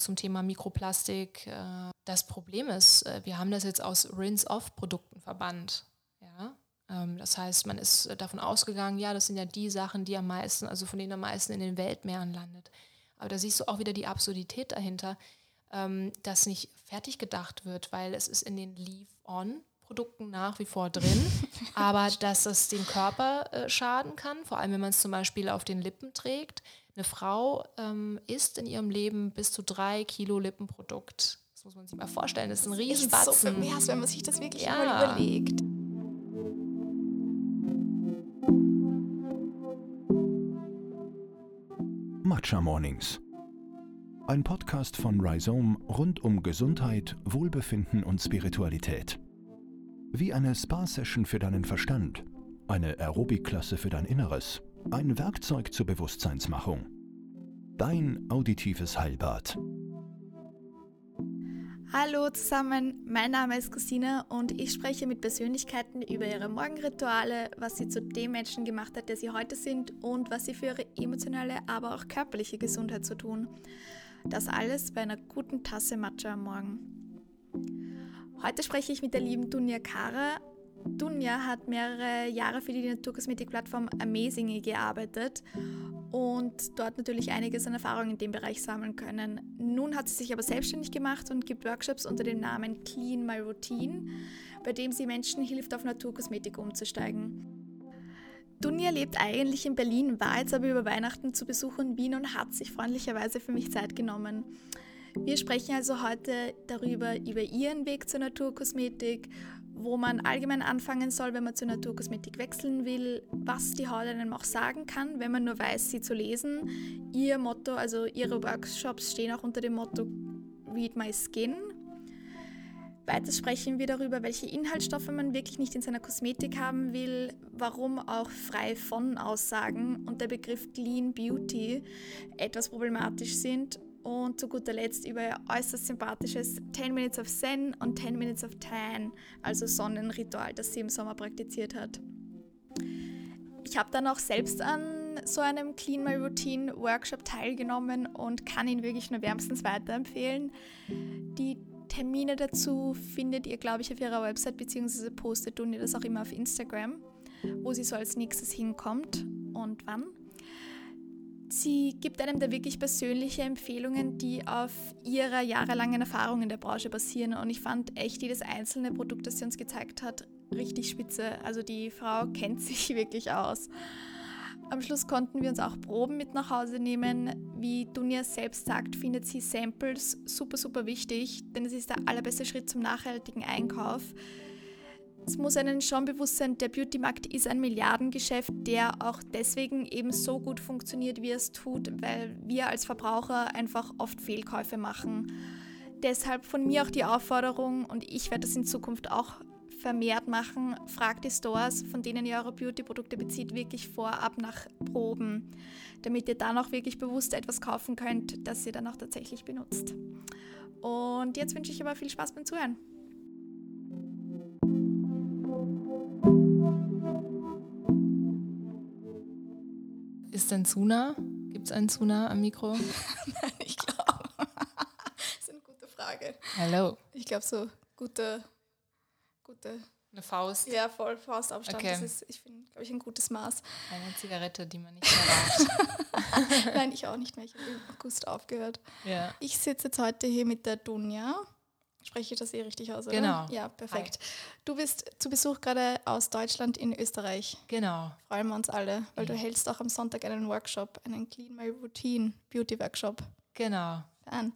zum Thema Mikroplastik. Äh, das Problem ist, äh, wir haben das jetzt aus Rinse-Off-Produkten verbannt. Ja? Ähm, das heißt, man ist davon ausgegangen, ja, das sind ja die Sachen, die am meisten, also von denen am meisten in den Weltmeeren landet. Aber da siehst du auch wieder die Absurdität dahinter, ähm, dass nicht fertig gedacht wird, weil es ist in den Leave-On Produkten nach wie vor drin, aber dass es dem Körper äh, schaden kann, vor allem wenn man es zum Beispiel auf den Lippen trägt. Eine Frau ähm, isst in ihrem Leben bis zu drei Kilo Lippenprodukt. Das muss man sich mal vorstellen. Das ist ein Riesenbatzen. Das ist so pervers, wenn man sich das wirklich ja. mal überlegt. Matcha Mornings. Ein Podcast von Rhizome rund um Gesundheit, Wohlbefinden und Spiritualität. Wie eine Spa-Session für deinen Verstand, eine Aerobic-Klasse für dein Inneres, ein Werkzeug zur Bewusstseinsmachung. Dein auditives Heilbad. Hallo zusammen, mein Name ist Christine und ich spreche mit Persönlichkeiten über ihre Morgenrituale, was sie zu dem Menschen gemacht hat, der sie heute sind und was sie für ihre emotionale, aber auch körperliche Gesundheit zu tun. Das alles bei einer guten Tasse Matcha am Morgen. Heute spreche ich mit der lieben Dunja Kara. Dunja hat mehrere Jahre für die Naturkosmetikplattform Amazing gearbeitet und dort natürlich einiges an Erfahrung in dem Bereich sammeln können. Nun hat sie sich aber selbstständig gemacht und gibt Workshops unter dem Namen Clean My Routine, bei dem sie Menschen hilft, auf Naturkosmetik umzusteigen. Dunja lebt eigentlich in Berlin, war jetzt aber über Weihnachten zu Besuch in Wien und hat sich freundlicherweise für mich Zeit genommen. Wir sprechen also heute darüber, über ihren Weg zur Naturkosmetik, wo man allgemein anfangen soll, wenn man zur Naturkosmetik wechseln will, was die Haut einem auch sagen kann, wenn man nur weiß, sie zu lesen. Ihr Motto, also ihre Workshops stehen auch unter dem Motto Read My Skin. Weiter sprechen wir darüber, welche Inhaltsstoffe man wirklich nicht in seiner Kosmetik haben will, warum auch frei von Aussagen und der Begriff Clean Beauty etwas problematisch sind und zu guter Letzt über ihr äußerst sympathisches 10 Minutes of Zen und 10 Minutes of Tan, also Sonnenritual, das sie im Sommer praktiziert hat. Ich habe dann auch selbst an so einem Clean My Routine Workshop teilgenommen und kann ihn wirklich nur wärmstens weiterempfehlen. Die Termine dazu findet ihr, glaube ich, auf ihrer Website, beziehungsweise postet ihr das auch immer auf Instagram, wo sie so als nächstes hinkommt und wann. Sie gibt einem da wirklich persönliche Empfehlungen, die auf ihrer jahrelangen Erfahrung in der Branche basieren. Und ich fand echt jedes einzelne Produkt, das sie uns gezeigt hat, richtig spitze. Also die Frau kennt sich wirklich aus. Am Schluss konnten wir uns auch Proben mit nach Hause nehmen. Wie Dunja selbst sagt, findet sie Samples super, super wichtig, denn es ist der allerbeste Schritt zum nachhaltigen Einkauf. Es muss einem schon bewusst sein, der Beauty-Markt ist ein Milliardengeschäft, der auch deswegen eben so gut funktioniert, wie es tut, weil wir als Verbraucher einfach oft Fehlkäufe machen. Deshalb von mir auch die Aufforderung, und ich werde das in Zukunft auch vermehrt machen, fragt die Stores, von denen ihr eure Beauty-Produkte bezieht, wirklich vorab nach Proben, damit ihr dann auch wirklich bewusst etwas kaufen könnt, das ihr dann auch tatsächlich benutzt. Und jetzt wünsche ich aber viel Spaß beim Zuhören. Ist denn Zuna? Gibt es einen Zuna am Mikro? Nein, ich glaube. das ist eine gute Frage. Hallo. Ich glaube, so gute, gute. Eine Faust? Ja, voll Faustabstand. Okay. Das ist, ich finde, glaube ich, ein gutes Maß. Eine Zigarette, die man nicht mehr. Nein, ich auch nicht mehr. Ich habe im August aufgehört. Ja. Ich sitze jetzt heute hier mit der Dunja. Spreche ich das eh richtig aus, oder? Genau. Ja, perfekt. Hi. Du bist zu Besuch gerade aus Deutschland in Österreich. Genau. Freuen wir uns alle, weil mhm. du hältst auch am Sonntag einen Workshop, einen Clean My Routine Beauty Workshop. Genau. An.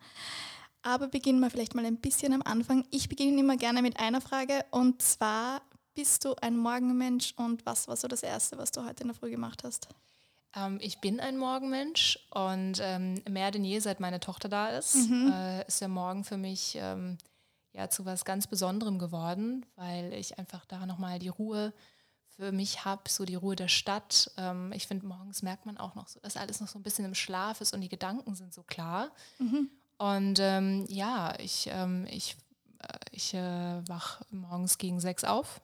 Aber beginnen wir vielleicht mal ein bisschen am Anfang. Ich beginne immer gerne mit einer Frage und zwar, bist du ein Morgenmensch und was war so das Erste, was du heute in der Früh gemacht hast? Ähm, ich bin ein Morgenmensch und ähm, mehr denn je, seit meine Tochter da ist, mhm. äh, ist der Morgen für mich ähm, ja zu was ganz Besonderem geworden, weil ich einfach da nochmal die Ruhe für mich habe, so die Ruhe der Stadt. Ähm, ich finde, morgens merkt man auch noch so, dass alles noch so ein bisschen im Schlaf ist und die Gedanken sind so klar. Mhm. Und ähm, ja, ich, ähm, ich, äh, ich äh, wach morgens gegen sechs auf.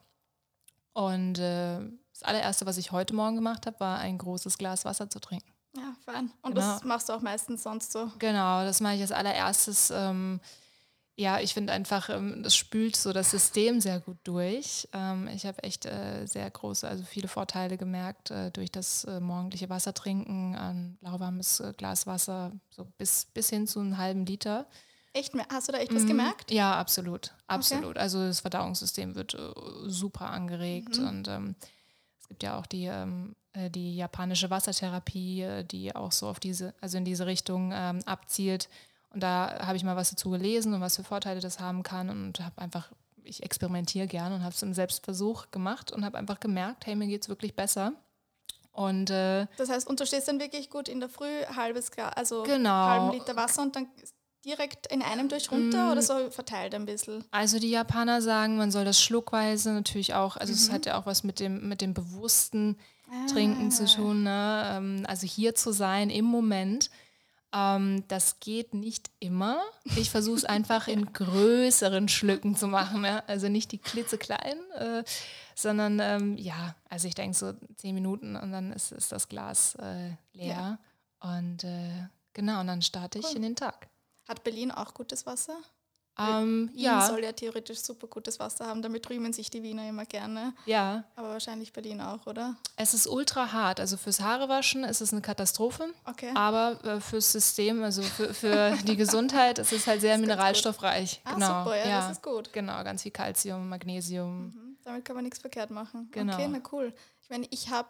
Und äh, das allererste, was ich heute Morgen gemacht habe, war ein großes Glas Wasser zu trinken. Ja, fein. Und genau. das machst du auch meistens sonst so? Genau, das mache ich als allererstes. Ähm, ja, ich finde einfach, ähm, das spült so das System sehr gut durch. Ähm, ich habe echt äh, sehr große, also viele Vorteile gemerkt äh, durch das äh, morgendliche Wasser trinken, ein lauwarmes Glas Wasser, so bis, bis hin zu einem halben Liter. Echt? Hast du da echt was mhm. gemerkt? Ja, absolut. Absolut. Okay. Also das Verdauungssystem wird super angeregt mhm. und ähm, es gibt ja auch die, ähm, die japanische Wassertherapie, die auch so auf diese, also in diese Richtung ähm, abzielt und da habe ich mal was dazu gelesen und was für Vorteile das haben kann und habe einfach, ich experimentiere gerne und habe es im Selbstversuch gemacht und habe einfach gemerkt, hey, mir geht es wirklich besser. Und, äh, das heißt, und du stehst dann wirklich gut in der Früh, halbes Glas, also genau. halben Liter Wasser und dann direkt in einem durch runter mm. oder so verteilt ein bisschen? Also die Japaner sagen, man soll das schluckweise natürlich auch, also es mhm. hat ja auch was mit dem, mit dem bewussten ah. Trinken zu tun. Ne? Ähm, also hier zu sein im Moment ähm, das geht nicht immer. Ich versuche es einfach in größeren Schlücken zu machen. Ne? Also nicht die klitzekleinen, äh, sondern ähm, ja, also ich denke so zehn Minuten und dann ist, ist das Glas äh, leer. Ja. Und äh, genau, und dann starte ich cool. in den Tag. Hat Berlin auch gutes Wasser? Ähm, Wien ja. soll ja theoretisch super gutes Wasser haben, damit rühmen sich die Wiener immer gerne. Ja. Aber wahrscheinlich Berlin auch, oder? Es ist ultra hart. Also fürs Haarewaschen ist es eine Katastrophe. Okay. Aber äh, fürs System, also für, für die Gesundheit, ist es halt sehr mineralstoffreich. Ah, genau. super, ja, ja, das ist gut. Genau, ganz viel Kalzium, Magnesium. Mhm. Damit kann man nichts verkehrt machen. Genau. Okay, na cool. Ich meine, ich habe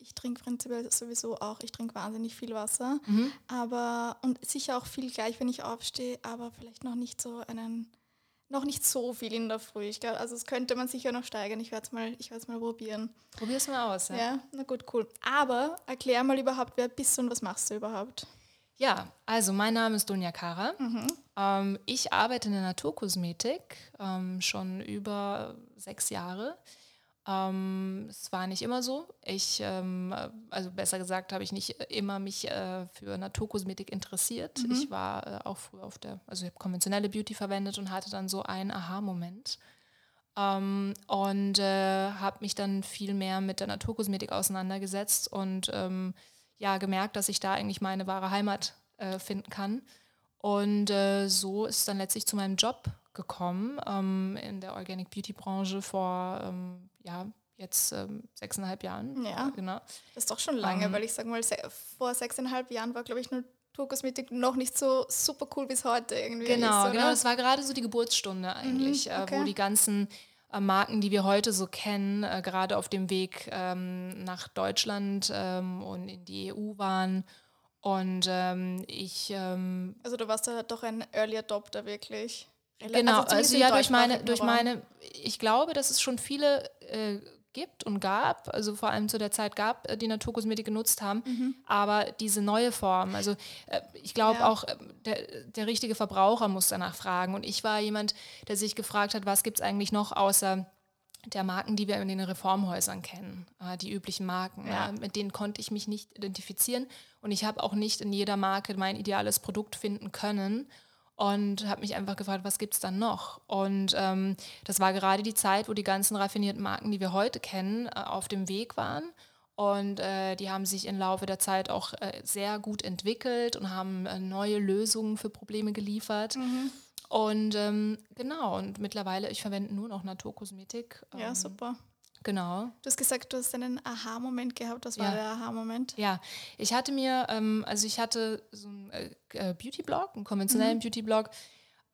ich trinke prinzipiell sowieso auch, ich trinke wahnsinnig viel Wasser, mhm. aber und sicher auch viel gleich, wenn ich aufstehe, aber vielleicht noch nicht so einen noch nicht so viel in der Früh. Ich glaub, also es könnte man sicher noch steigern. Ich werde es mal, mal probieren. Probier es mal aus. Ja? ja, na gut, cool. Aber erklär mal überhaupt, wer bist du und was machst du überhaupt? Ja, also mein Name ist Dunja Kara. Mhm. Ähm, ich arbeite in der Naturkosmetik ähm, schon über sechs Jahre. Ähm, es war nicht immer so. Ich, ähm, also besser gesagt, habe ich nicht immer mich äh, für Naturkosmetik interessiert. Mhm. Ich war äh, auch früher auf der, also ich habe konventionelle Beauty verwendet und hatte dann so einen Aha-Moment. Ähm, und äh, habe mich dann viel mehr mit der Naturkosmetik auseinandergesetzt und ähm, ja, gemerkt, dass ich da eigentlich meine wahre Heimat äh, finden kann. Und äh, so ist es dann letztlich zu meinem Job gekommen ähm, in der Organic Beauty Branche vor ähm, ja, jetzt ähm, sechseinhalb Jahren. Ja, genau. Das ist doch schon lange, ähm. weil ich sage mal, se vor sechseinhalb Jahren war, glaube ich, Naturkosmetik noch nicht so super cool bis heute irgendwie. Genau, ist, genau. Das war gerade so die Geburtsstunde eigentlich, mhm, okay. äh, wo die ganzen äh, Marken, die wir heute so kennen, äh, gerade auf dem Weg ähm, nach Deutschland ähm, und in die EU waren. Und ähm, ich. Ähm, also du warst da doch ein Early Adopter wirklich. Genau, also, also ja, durch meine, durch meine, ich glaube, dass es schon viele äh, gibt und gab, also vor allem zu der Zeit gab, äh, die Naturkosmetik genutzt haben, mhm. aber diese neue Form, also äh, ich glaube ja. auch, äh, der, der richtige Verbraucher muss danach fragen und ich war jemand, der sich gefragt hat, was gibt es eigentlich noch außer der Marken, die wir in den Reformhäusern kennen, äh, die üblichen Marken. Ja. Mit denen konnte ich mich nicht identifizieren und ich habe auch nicht in jeder Marke mein ideales Produkt finden können und habe mich einfach gefragt, was gibt es dann noch? Und ähm, das war gerade die Zeit, wo die ganzen raffinierten Marken, die wir heute kennen, äh, auf dem Weg waren. Und äh, die haben sich im Laufe der Zeit auch äh, sehr gut entwickelt und haben äh, neue Lösungen für Probleme geliefert. Mhm. Und ähm, genau, und mittlerweile, ich verwende nur noch Naturkosmetik. Ähm, ja, super. Genau. Du hast gesagt, du hast einen Aha-Moment gehabt. Was war ja. der Aha-Moment? Ja, ich hatte mir, ähm, also ich hatte so einen äh, äh Beauty-Blog, einen konventionellen mhm. Beauty-Blog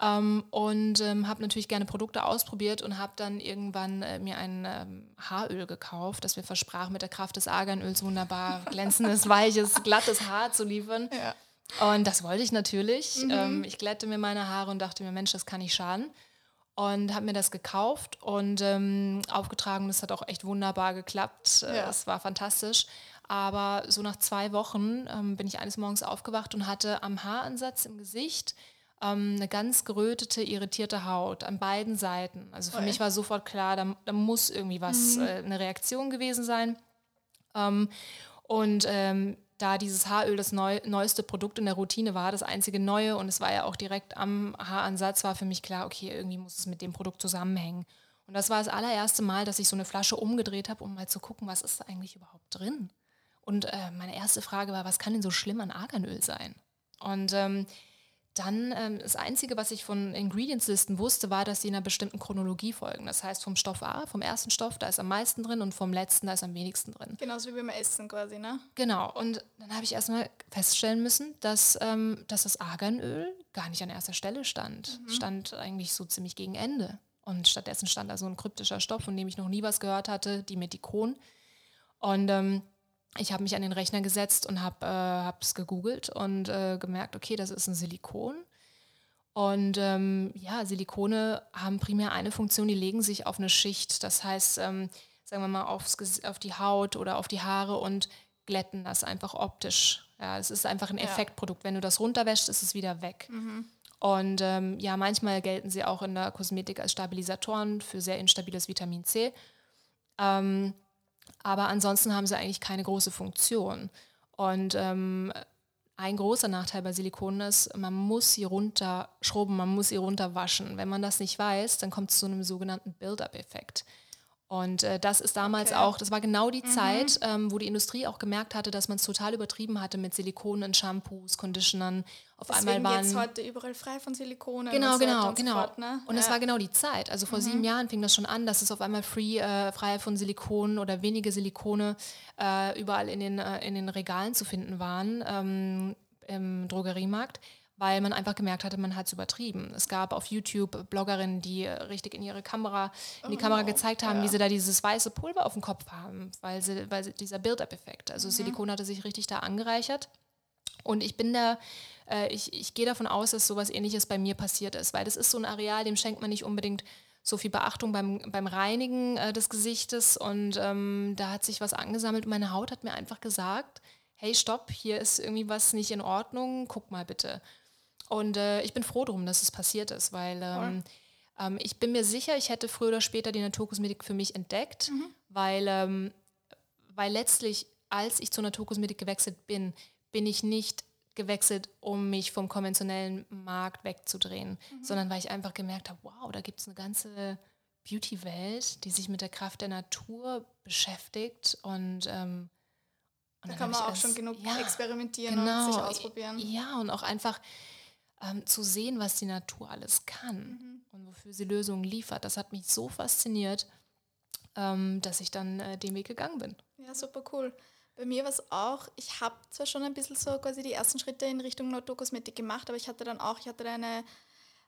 ähm, und ähm, habe natürlich gerne Produkte ausprobiert und habe dann irgendwann äh, mir ein ähm, Haaröl gekauft, das mir versprach, mit der Kraft des Arganöls wunderbar glänzendes, weiches, glattes Haar zu liefern. Ja. Und das wollte ich natürlich. Mhm. Ähm, ich glätte mir meine Haare und dachte mir, Mensch, das kann nicht schaden und habe mir das gekauft und ähm, aufgetragen. Das hat auch echt wunderbar geklappt. Äh, ja. Es war fantastisch. Aber so nach zwei Wochen ähm, bin ich eines Morgens aufgewacht und hatte am Haaransatz im Gesicht ähm, eine ganz gerötete, irritierte Haut an beiden Seiten. Also für okay. mich war sofort klar, da, da muss irgendwie was, mhm. äh, eine Reaktion gewesen sein. Ähm, und ähm, da dieses Haaröl das neu, neueste Produkt in der Routine war, das einzige neue und es war ja auch direkt am Haaransatz, war für mich klar, okay, irgendwie muss es mit dem Produkt zusammenhängen. Und das war das allererste Mal, dass ich so eine Flasche umgedreht habe, um mal zu gucken, was ist da eigentlich überhaupt drin. Und äh, meine erste Frage war, was kann denn so schlimm an Arganöl sein? Und ähm, dann ähm, das Einzige, was ich von Ingredients-Listen wusste, war, dass sie in einer bestimmten Chronologie folgen. Das heißt, vom Stoff A, vom ersten Stoff, da ist am meisten drin und vom letzten, da ist am wenigsten drin. Genauso wie beim Essen quasi, ne? Genau. Und dann habe ich erstmal feststellen müssen, dass, ähm, dass das Arganöl gar nicht an erster Stelle stand. Mhm. Stand eigentlich so ziemlich gegen Ende. Und stattdessen stand da so ein kryptischer Stoff, von dem ich noch nie was gehört hatte, die Methikon. Und ähm, ich habe mich an den Rechner gesetzt und habe es äh, gegoogelt und äh, gemerkt, okay, das ist ein Silikon. Und ähm, ja, Silikone haben primär eine Funktion, die legen sich auf eine Schicht. Das heißt, ähm, sagen wir mal, aufs, auf die Haut oder auf die Haare und glätten das einfach optisch. Ja, es ist einfach ein Effektprodukt. Wenn du das runterwäschst, ist es wieder weg. Mhm. Und ähm, ja, manchmal gelten sie auch in der Kosmetik als Stabilisatoren für sehr instabiles Vitamin C. Ähm, aber ansonsten haben sie eigentlich keine große Funktion. Und ähm, ein großer Nachteil bei Silikonen ist, man muss sie runterschrubben, man muss sie runterwaschen. Wenn man das nicht weiß, dann kommt es zu einem sogenannten Build-up-Effekt. Und äh, das ist damals okay. auch, das war genau die mhm. Zeit, ähm, wo die Industrie auch gemerkt hatte, dass man es total übertrieben hatte mit Silikonen, Shampoos, Conditionern. Auf Deswegen einmal waren jetzt heute überall frei von Silikonen. Genau, und genau, und genau. Fort, ne? Und es war genau die Zeit. Also vor mhm. sieben Jahren fing das schon an, dass es auf einmal free, äh, frei von Silikonen oder wenige Silikone äh, überall in den, äh, in den Regalen zu finden waren ähm, im Drogeriemarkt weil man einfach gemerkt hatte, man hat es übertrieben. Es gab auf YouTube Bloggerinnen, die richtig in ihre Kamera, in die oh, Kamera gezeigt haben, ja. wie sie da dieses weiße Pulver auf dem Kopf haben, weil sie, weil sie dieser Build-up-Effekt, also mhm. Silikon hatte sich richtig da angereichert. Und ich bin da, äh, ich, ich gehe davon aus, dass sowas ähnliches bei mir passiert ist, weil das ist so ein Areal, dem schenkt man nicht unbedingt so viel Beachtung beim, beim Reinigen äh, des Gesichtes und ähm, da hat sich was angesammelt und meine Haut hat mir einfach gesagt, hey, stopp, hier ist irgendwie was nicht in Ordnung, guck mal bitte. Und äh, ich bin froh darum, dass es passiert ist, weil ähm, ähm, ich bin mir sicher, ich hätte früher oder später die Naturkosmetik für mich entdeckt, mhm. weil, ähm, weil letztlich, als ich zur Naturkosmetik gewechselt bin, bin ich nicht gewechselt, um mich vom konventionellen Markt wegzudrehen, mhm. sondern weil ich einfach gemerkt habe, wow, da gibt es eine ganze Beauty-Welt, die sich mit der Kraft der Natur beschäftigt und ähm, da kann man auch schon genug ja, experimentieren genau, und sich ausprobieren. Ja, und auch einfach ähm, zu sehen, was die Natur alles kann mhm. und wofür sie Lösungen liefert. Das hat mich so fasziniert, ähm, dass ich dann äh, den Weg gegangen bin. Ja, super cool. Bei mir war es auch, ich habe zwar schon ein bisschen so quasi die ersten Schritte in Richtung Naturkosmetik gemacht, aber ich hatte dann auch, ich hatte eine,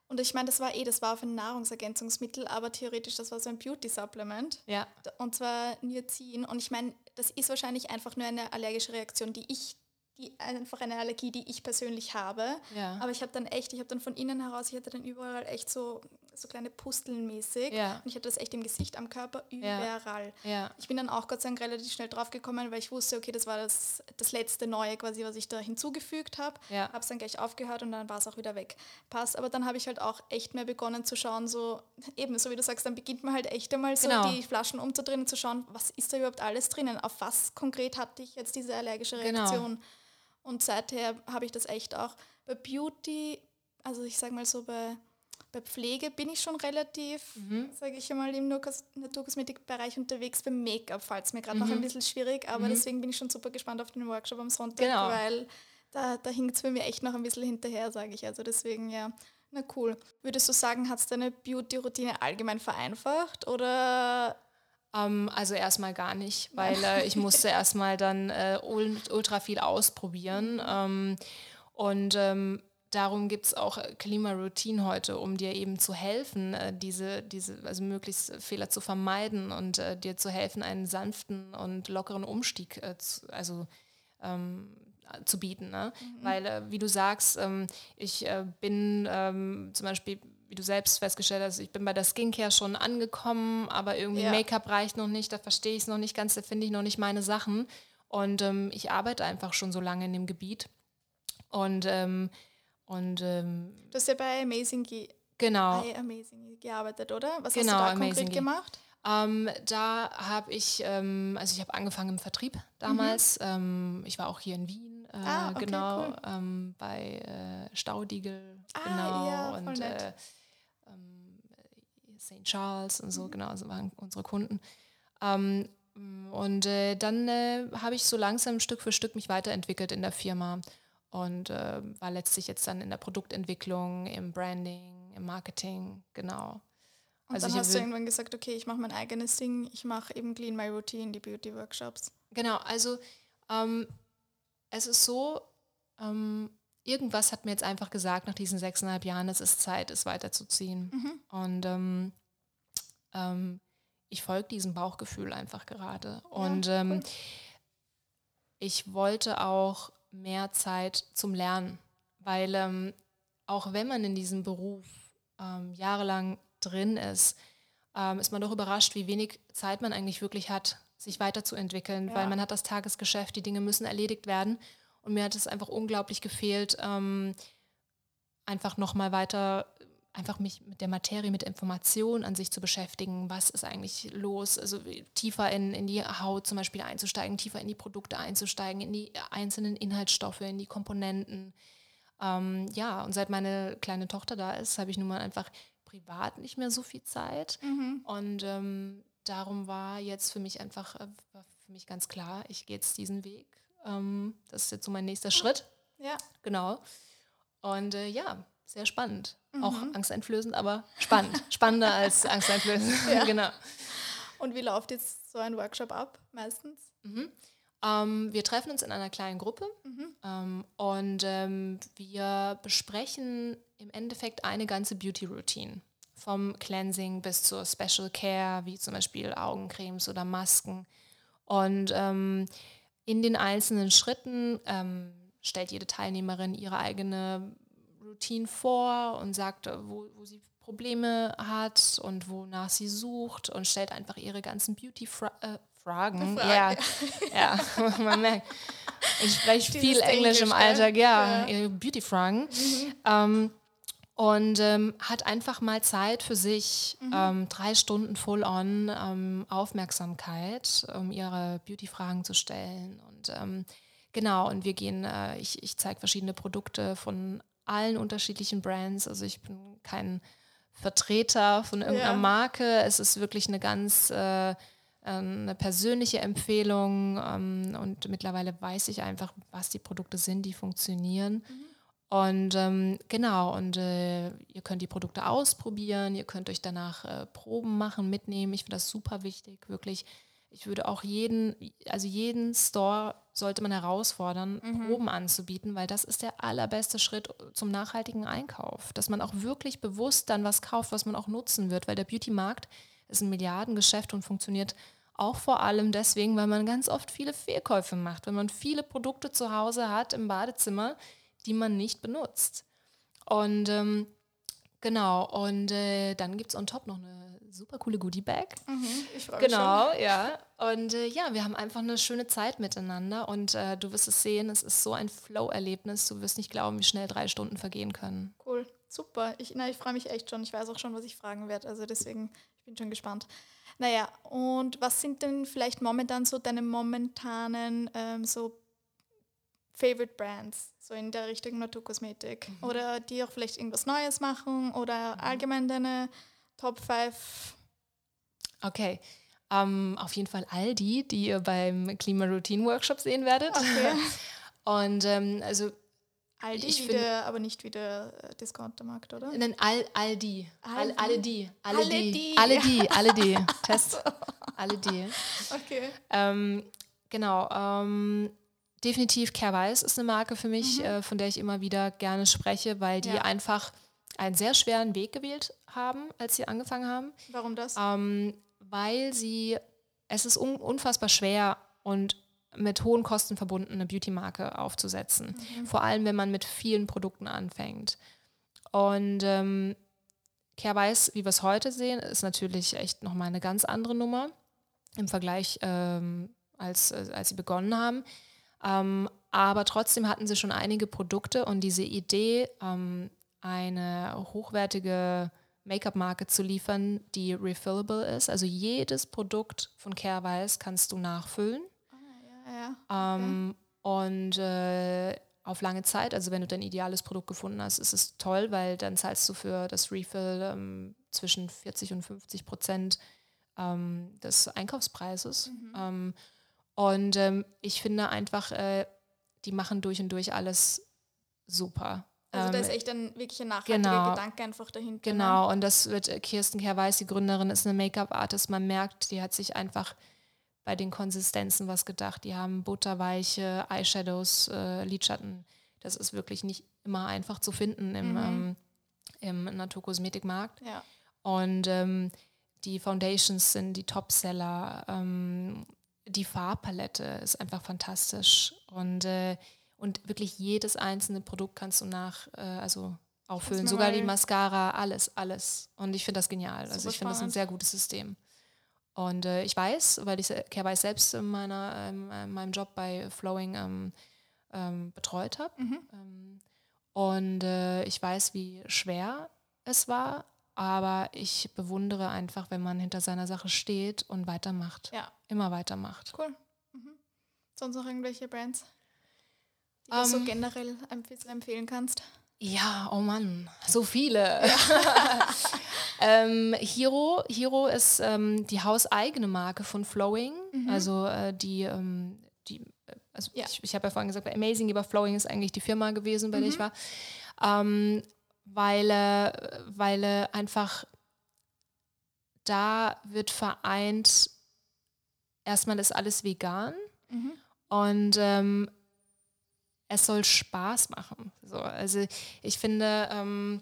und ich meine, das war eh, das war auf ein Nahrungsergänzungsmittel, aber theoretisch, das war so ein Beauty-Supplement. Ja. Und zwar Niacin. Und ich meine, das ist wahrscheinlich einfach nur eine allergische Reaktion, die ich die, einfach eine Allergie, die ich persönlich habe. Ja. Aber ich habe dann echt, ich habe dann von innen heraus, ich hatte dann überall echt so, so kleine Pusteln mäßig. Ja. Und ich hatte das echt im Gesicht, am Körper, überall. Ja. Ich bin dann auch Gott sei Dank relativ schnell drauf gekommen, weil ich wusste, okay, das war das, das letzte Neue quasi, was ich da hinzugefügt habe. Ja. Habe es dann gleich aufgehört und dann war es auch wieder weg. Passt. Aber dann habe ich halt auch echt mehr begonnen zu schauen, so eben, so wie du sagst, dann beginnt man halt echt einmal so genau. die Flaschen umzudrehen und zu schauen, was ist da überhaupt alles drinnen? Auf was konkret hatte ich jetzt diese allergische genau. Reaktion? Genau. Und seither habe ich das echt auch. Bei Beauty, also ich sage mal so bei, bei Pflege bin ich schon relativ, mhm. sage ich mal, im Naturkosmetikbereich unterwegs. Beim Make-up fällt es mir gerade mhm. noch ein bisschen schwierig, aber mhm. deswegen bin ich schon super gespannt auf den Workshop am Sonntag, genau. weil da, da hinkt es bei mir echt noch ein bisschen hinterher, sage ich. Also deswegen, ja, na cool. Würdest du sagen, hat es deine Beauty-Routine allgemein vereinfacht oder ähm, also erstmal gar nicht, weil äh, ich musste erstmal dann äh, ultra viel ausprobieren. Ähm, und ähm, darum gibt es auch Klimaroutine heute, um dir eben zu helfen, äh, diese, diese, also möglichst Fehler zu vermeiden und äh, dir zu helfen, einen sanften und lockeren Umstieg äh, zu, also ähm, zu bieten. Ne? Mhm. Weil, äh, wie du sagst, ähm, ich äh, bin ähm, zum Beispiel wie du selbst festgestellt hast, ich bin bei der Skincare schon angekommen, aber irgendwie ja. Make-up reicht noch nicht, da verstehe ich es noch nicht ganz, da finde ich noch nicht meine Sachen. Und ähm, ich arbeite einfach schon so lange in dem Gebiet. Und, ähm, und ähm, du hast ja bei Amazing, Ge genau. bei Amazing gearbeitet, oder? Was genau, hast du da Amazing konkret gemacht? Ähm, da habe ich, ähm, also ich habe angefangen im Vertrieb damals. Mhm. Ähm, ich war auch hier in Wien, äh, ah, okay, genau, cool. Ähm, bei äh, Staudigel, ah, genau. Ja, und äh, St. Charles und so, mhm. genau, so waren unsere Kunden. Ähm, Und äh, dann äh, habe ich so langsam Stück für Stück mich weiterentwickelt in der Firma und äh, war letztlich jetzt dann in der Produktentwicklung, im Branding, im Marketing, genau. Und also dann hast du irgendwann gesagt, okay, ich mache mein eigenes Ding, ich mache eben Clean My Routine, die Beauty-Workshops. Genau, also ähm, es ist so, ähm, irgendwas hat mir jetzt einfach gesagt, nach diesen sechseinhalb Jahren, es ist Zeit, es weiterzuziehen. Mhm. Und ähm, ähm ich folge diesem Bauchgefühl einfach gerade. Und ja, ähm, ich wollte auch mehr Zeit zum Lernen, weil ähm, auch wenn man in diesem Beruf ähm, jahrelang drin ist, ähm, ist man doch überrascht, wie wenig Zeit man eigentlich wirklich hat, sich weiterzuentwickeln, ja. weil man hat das Tagesgeschäft, die Dinge müssen erledigt werden. Und mir hat es einfach unglaublich gefehlt, ähm, einfach nochmal weiter einfach mich mit der Materie, mit Information an sich zu beschäftigen. Was ist eigentlich los? Also tiefer in, in die Haut zum Beispiel einzusteigen, tiefer in die Produkte einzusteigen, in die einzelnen Inhaltsstoffe, in die Komponenten. Ähm, ja, und seit meine kleine Tochter da ist, habe ich nun mal einfach privat nicht mehr so viel Zeit. Mhm. Und ähm, darum war jetzt für mich einfach, äh, war für mich ganz klar, ich gehe jetzt diesen Weg. Ähm, das ist jetzt so mein nächster Schritt. Ja. Genau. Und äh, ja, sehr spannend. Mhm. Auch angsteinflößend, aber spannend. Spannender als angsteinflößend. Ja. genau. Und wie läuft jetzt so ein Workshop ab meistens? Mhm. Ähm, wir treffen uns in einer kleinen Gruppe mhm. ähm, und ähm, wir besprechen im Endeffekt eine ganze Beauty-Routine. Vom Cleansing bis zur Special Care, wie zum Beispiel Augencremes oder Masken. Und ähm, in den einzelnen Schritten ähm, stellt jede Teilnehmerin ihre eigene Routine vor und sagt, äh, wo, wo sie Probleme hat und wonach sie sucht und stellt einfach ihre ganzen Beauty-Fragen. Äh, ja, ja, man merkt. Ich spreche viel Englisch im Alltag, ja, ja. ihre Beauty-Fragen. Mhm. Ähm, und ähm, hat einfach mal Zeit für sich, mhm. ähm, drei Stunden full-on ähm, Aufmerksamkeit, um ihre Beauty-Fragen zu stellen. Und ähm, genau, und wir gehen, äh, ich, ich zeige verschiedene Produkte von allen unterschiedlichen Brands. Also ich bin kein Vertreter von irgendeiner ja. Marke. Es ist wirklich eine ganz äh, eine persönliche Empfehlung ähm, und mittlerweile weiß ich einfach, was die Produkte sind, die funktionieren. Mhm. Und ähm, genau, und äh, ihr könnt die Produkte ausprobieren, ihr könnt euch danach äh, Proben machen, mitnehmen. Ich finde das super wichtig, wirklich ich würde auch jeden, also jeden Store sollte man herausfordern, mhm. Proben anzubieten, weil das ist der allerbeste Schritt zum nachhaltigen Einkauf. Dass man auch wirklich bewusst dann was kauft, was man auch nutzen wird, weil der Beauty-Markt ist ein Milliardengeschäft und funktioniert auch vor allem deswegen, weil man ganz oft viele Fehlkäufe macht, wenn man viele Produkte zu Hause hat im Badezimmer, die man nicht benutzt. Und ähm, genau, und äh, dann gibt es on top noch eine super coole Goodie-Bag. Mhm, ich freue mich Genau, schon. ja. Und äh, ja, wir haben einfach eine schöne Zeit miteinander und äh, du wirst es sehen, es ist so ein Flow-Erlebnis. Du wirst nicht glauben, wie schnell drei Stunden vergehen können. Cool, super. Ich, ich freue mich echt schon. Ich weiß auch schon, was ich fragen werde. Also deswegen, ich bin schon gespannt. Naja, und was sind denn vielleicht momentan so deine momentanen ähm, so Favorite Brands, so in der Richtung Naturkosmetik? Mhm. Oder die auch vielleicht irgendwas Neues machen oder mhm. allgemein deine Top 5. Okay. Um, ähm, auf jeden Fall all die, die ihr beim Klima Routine Workshop sehen werdet. Okay. Und ähm, also Aldi ich wieder, find, aber nicht wieder äh, Discountermarkt, oder? Nein, all, all die. All, alle die. Alle, alle die. die. Alle die. Alle die. Test. alle die. Okay. Ähm, genau. Ähm, definitiv Care Weiß ist eine Marke für mich, mhm. äh, von der ich immer wieder gerne spreche, weil die ja. einfach einen sehr schweren Weg gewählt haben, als sie angefangen haben. Warum das? Ähm, weil sie, es ist un unfassbar schwer und mit hohen Kosten verbunden, eine Beauty-Marke aufzusetzen. Mhm. Vor allem, wenn man mit vielen Produkten anfängt. Und ähm, Care Weiß, wie wir es heute sehen, ist natürlich echt nochmal eine ganz andere Nummer im Vergleich, ähm, als, als sie begonnen haben. Ähm, aber trotzdem hatten sie schon einige Produkte und diese Idee, ähm, eine hochwertige Make-up-Marke zu liefern, die refillable ist. Also jedes Produkt von Carewise kannst du nachfüllen. Ah, ja, ja. Ähm, okay. Und äh, auf lange Zeit, also wenn du dein ideales Produkt gefunden hast, ist es toll, weil dann zahlst du für das Refill ähm, zwischen 40 und 50 Prozent ähm, des Einkaufspreises. Ähm, und ähm, ich finde einfach, äh, die machen durch und durch alles super. Also da Ähm, ist echt ein wirklich ein nachhaltiger genau. Gedanke einfach dahinter. ne? Genau, und das wird äh, Kirsten Kerr-Weiß, die Gründerin, ist eine Make-up-Artist. Man merkt, die hat sich einfach bei den Konsistenzen was gedacht. Die haben butterweiche Eyeshadows, äh, Lidschatten. Das ist wirklich nicht immer einfach zu finden im, ähm, im Naturkosmetikmarkt. Ja. Und ähm, die Foundations sind die Topseller. Ähm, die Farbpalette ist einfach fantastisch. Und, äh, und wirklich jedes einzelne Produkt kannst du nach, äh, also auffüllen. Sogar die Mascara, alles, alles. Und ich finde das genial. also ich finde das ein sehr gutes System. Und äh, ich weiß, weil ich se- Care-Weiß selbst in, meiner, ähm, in meinem Job bei Flowing ähm, ähm, betreut habe. Mhm. Ähm, und äh, ich weiß, wie schwer es war, aber ich bewundere einfach, wenn man hinter seiner Sache steht und weitermacht. Ja, Immer weitermacht. cool. Mhm. Sonst noch irgendwelche Brands, die du so Ähm, generell ein bisschen empfehlen kannst? Ja, oh Mann, so viele. ähm, Hero, Hero ist ähm, die hauseigene Marke von Flowing. Also äh, die, ähm, die äh, also Ja. ich, ich habe ja vorhin gesagt, bei Amazing, aber Flowing ist eigentlich die Firma gewesen, bei der ich war. Ähm, weil, äh, weil äh, einfach da wird vereint, erstmal ist alles vegan und ähm, es soll Spaß machen. So, also ich finde, ähm,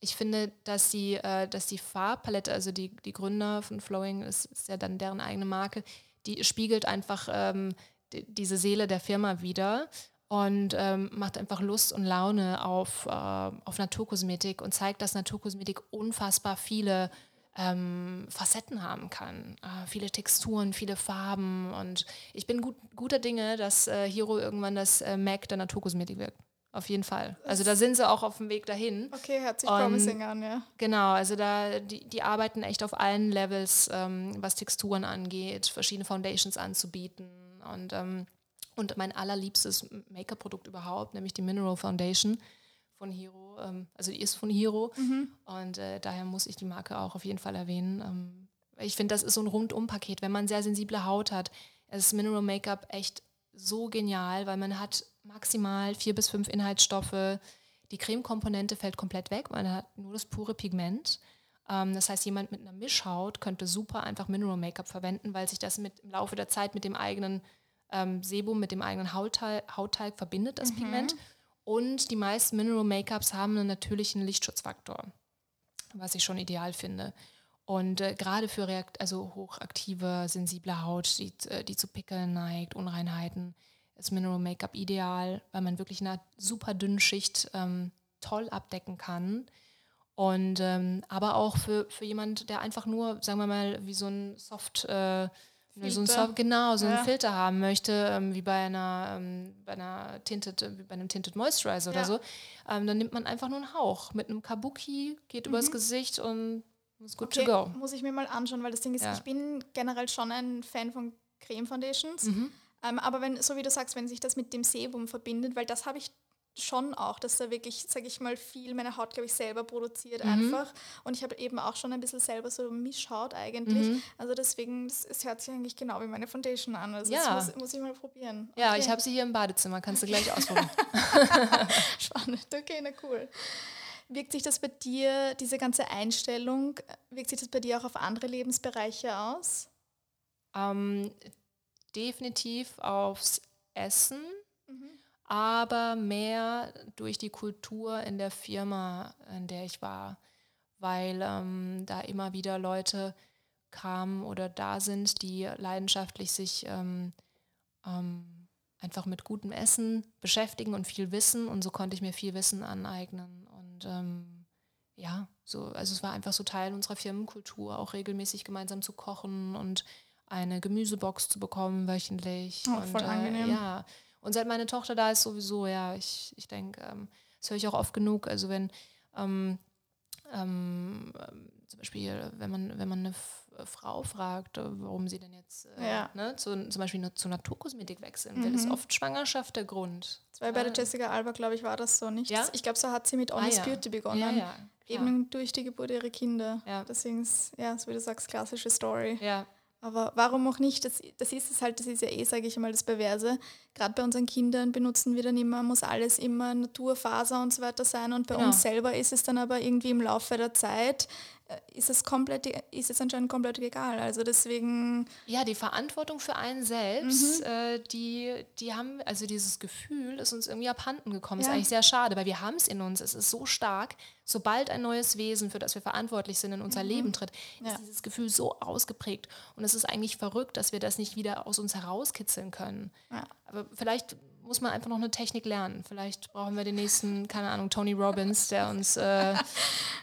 ich finde, dass die, äh, dass die Farbpalette, also die, die Gründer von Flowing, ist, ist ja dann deren eigene Marke, die spiegelt einfach ähm, die, diese Seele der Firma wieder und ähm, macht einfach Lust und Laune auf, äh, auf Naturkosmetik und zeigt, dass Naturkosmetik unfassbar viele ähm, Facetten haben kann. Äh, viele Texturen, viele Farben. Und ich bin gut, guter Dinge, dass äh, Hero irgendwann das äh, Mac der Naturkosmetik wird. Auf jeden Fall. Also da sind sie auch auf dem Weg dahin. Okay, hört sich Und- promising an, ja. Genau, also da, die, die arbeiten echt auf allen Levels, ähm, was Texturen angeht, verschiedene Foundations anzubieten. Und, ähm, und mein allerliebstes Make-up-Produkt überhaupt, nämlich die Mineral Foundation von Hero. Ähm, also die ist von Hero. Und äh, daher muss ich die Marke auch auf jeden Fall erwähnen. Ähm, ich finde, das ist so ein Rundum-Paket. Wenn man sehr sensible Haut hat, ist Mineral Make-up echt so genial, weil man hat maximal vier bis fünf Inhaltsstoffe. Die Cremekomponente fällt komplett weg, man hat nur das pure Pigment. Ähm, das heißt, jemand mit einer Mischhaut könnte super einfach Mineral Make-up verwenden, weil sich das mit, im Laufe der Zeit mit dem eigenen ähm, Sebum, mit dem eigenen Hautteil, Hautteig verbindet, das Pigment. Und die meisten Mineral Make-ups haben einen natürlichen Lichtschutzfaktor, was ich schon ideal finde. Und äh, gerade für reakt also hochaktive, sensible Haut, die, äh, die zu Pickeln neigt, Unreinheiten, ist Mineral Make-up ideal, weil man wirklich eine super dünne Schicht ähm, toll abdecken kann. Und ähm, aber auch für, für jemand, der einfach nur, sagen wir mal, wie so ein Soft, äh, so ein Filter. Soft, genau, so Ja. einen Filter haben möchte, ähm, wie bei einer, ähm, bei einer Tinted, äh, bei einem Tinted Moisturizer Ja. oder so, ähm, dann nimmt man einfach nur einen Hauch mit einem Kabuki, geht übers Gesicht und ist good Mhm. Okay, to go. muss ich mir mal anschauen, weil das Ding ist, Ja. ich bin generell schon ein Fan von Creme Foundations. Mhm. Ähm, aber wenn, so wie du sagst, wenn sich das mit dem Sebum verbindet, weil das habe ich schon auch, dass da wirklich, sage ich mal, viel meine Haut, glaube ich, selber produziert Mhm. einfach. Und ich habe eben auch schon ein bisschen selber so Mischhaut eigentlich. Mhm. Also deswegen, es, es hört sich eigentlich genau wie meine Foundation an. Also Ja. das muss, muss ich mal probieren. Ja, Okay. ich habe sie hier im Badezimmer, kannst du gleich ausprobieren. Spannend, okay, na cool. Wirkt sich das bei dir, diese ganze Einstellung, wirkt sich das bei dir auch auf andere Lebensbereiche aus? ähm, definitiv aufs Essen. Aber mehr durch die Kultur in der Firma, in der ich war, weil ähm, da immer wieder Leute kamen oder da sind, die leidenschaftlich sich ähm, ähm, einfach mit gutem Essen beschäftigen und viel Wissen und so konnte ich mir viel Wissen aneignen und ähm, ja, so, also es war einfach so Teil unserer Firmenkultur, auch regelmäßig gemeinsam zu kochen und eine Gemüsebox zu bekommen wöchentlich. Oh, und, voll angenehm. ja, und seit meine Tochter da ist sowieso, ja, ich, ich denke, ähm, das höre ich auch oft genug. Also wenn ähm, ähm, zum Beispiel, wenn man, wenn man eine F Frau fragt, äh, warum sie denn jetzt äh, Ja. ne, zu, zum Beispiel nur zu Naturkosmetik wechseln will, ist oft Schwangerschaft der Grund. War bei der Jessica Alba, glaube ich, war das so nicht. Ja? Ich glaube, so hat sie mit Honest ja. Beauty begonnen. Eben durch die Geburt ihrer Kinder. Deswegen ist, ja, so wie du sagst, klassische Story. Ja. Aber warum auch nicht? Das, das ist es halt, das ist ja eh, sage ich mal, das Perverse. Gerade bei unseren Kindern benutzen wir dann immer, muss alles immer Naturfaser und so weiter sein. Und bei genau. uns selber ist es dann aber irgendwie im Laufe der Zeit, ist es komplett, ist es anscheinend komplett egal. Also deswegen. Ja, die Verantwortung für einen selbst, mhm. äh, die, die haben, also dieses Gefühl ist uns irgendwie abhanden gekommen. Ja. Ist eigentlich sehr schade, weil wir haben es in uns. Es ist so stark. Sobald ein neues Wesen, für das wir verantwortlich sind, in unser mhm. Leben tritt, ist ja. dieses Gefühl so ausgeprägt. Und es ist eigentlich verrückt, dass wir das nicht wieder aus uns herauskitzeln können. Ja. Aber vielleicht muss man einfach noch eine Technik lernen. Vielleicht brauchen wir den nächsten, keine Ahnung, Tony Robbins, der uns, äh,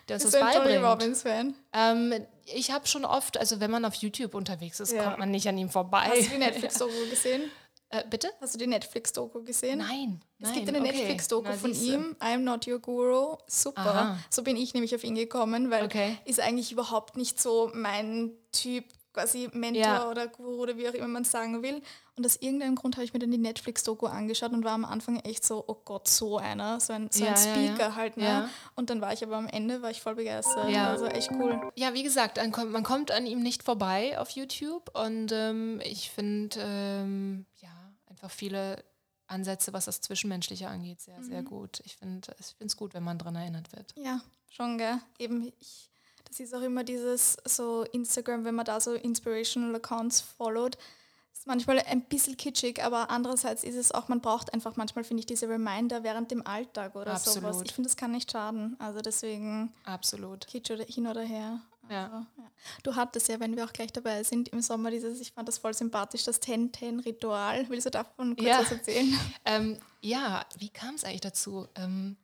der uns das beibringt. Tony Robbins-Fan? Ähm, ich habe schon oft, also wenn man auf YouTube unterwegs ist, ja. kommt man nicht an ihm vorbei. Hast du die Netflix-Doku gesehen? Äh, bitte? Hast du die Netflix-Doku gesehen? Nein. Es nein, gibt eine okay. Netflix-Doku von ihm, I'm Not Your Guru. Super. Aha. So bin ich nämlich auf ihn gekommen, weil okay. ist eigentlich überhaupt nicht so mein Typ quasi Mentor ja. oder Guru oder wie auch immer man sagen will. Und aus irgendeinem Grund habe ich mir dann die Netflix-Doku angeschaut und war am Anfang echt so, oh Gott, so einer, so ein, so ja, ein Speaker ja, halt. Ne? Und dann war ich aber am Ende, war ich voll begeistert. Also echt cool. Ja, wie gesagt, man kommt an ihm nicht vorbei auf YouTube und ähm, ich finde ähm, ja einfach viele Ansätze, was das Zwischenmenschliche angeht, sehr, mhm. sehr gut. Ich finde es gut, wenn man daran erinnert wird. Ja, schon, gell. Eben, ich das ist auch immer dieses so Instagram, wenn man da so inspirational Accounts followt, ist manchmal ein bisschen kitschig, aber andererseits ist es auch, man braucht einfach manchmal, finde ich, diese Reminder während dem Alltag oder Absolut. sowas. Ich finde, das kann nicht schaden. Also deswegen Absolut. Kitsch oder hin oder her. Also, ja. ja. Du hattest ja, wenn wir auch gleich dabei sind, im Sommer dieses, ich fand das voll sympathisch, das 10-10-Ritual. Willst du davon kurz ja. was erzählen? Ähm, ja, wie kam es eigentlich dazu? Ähm,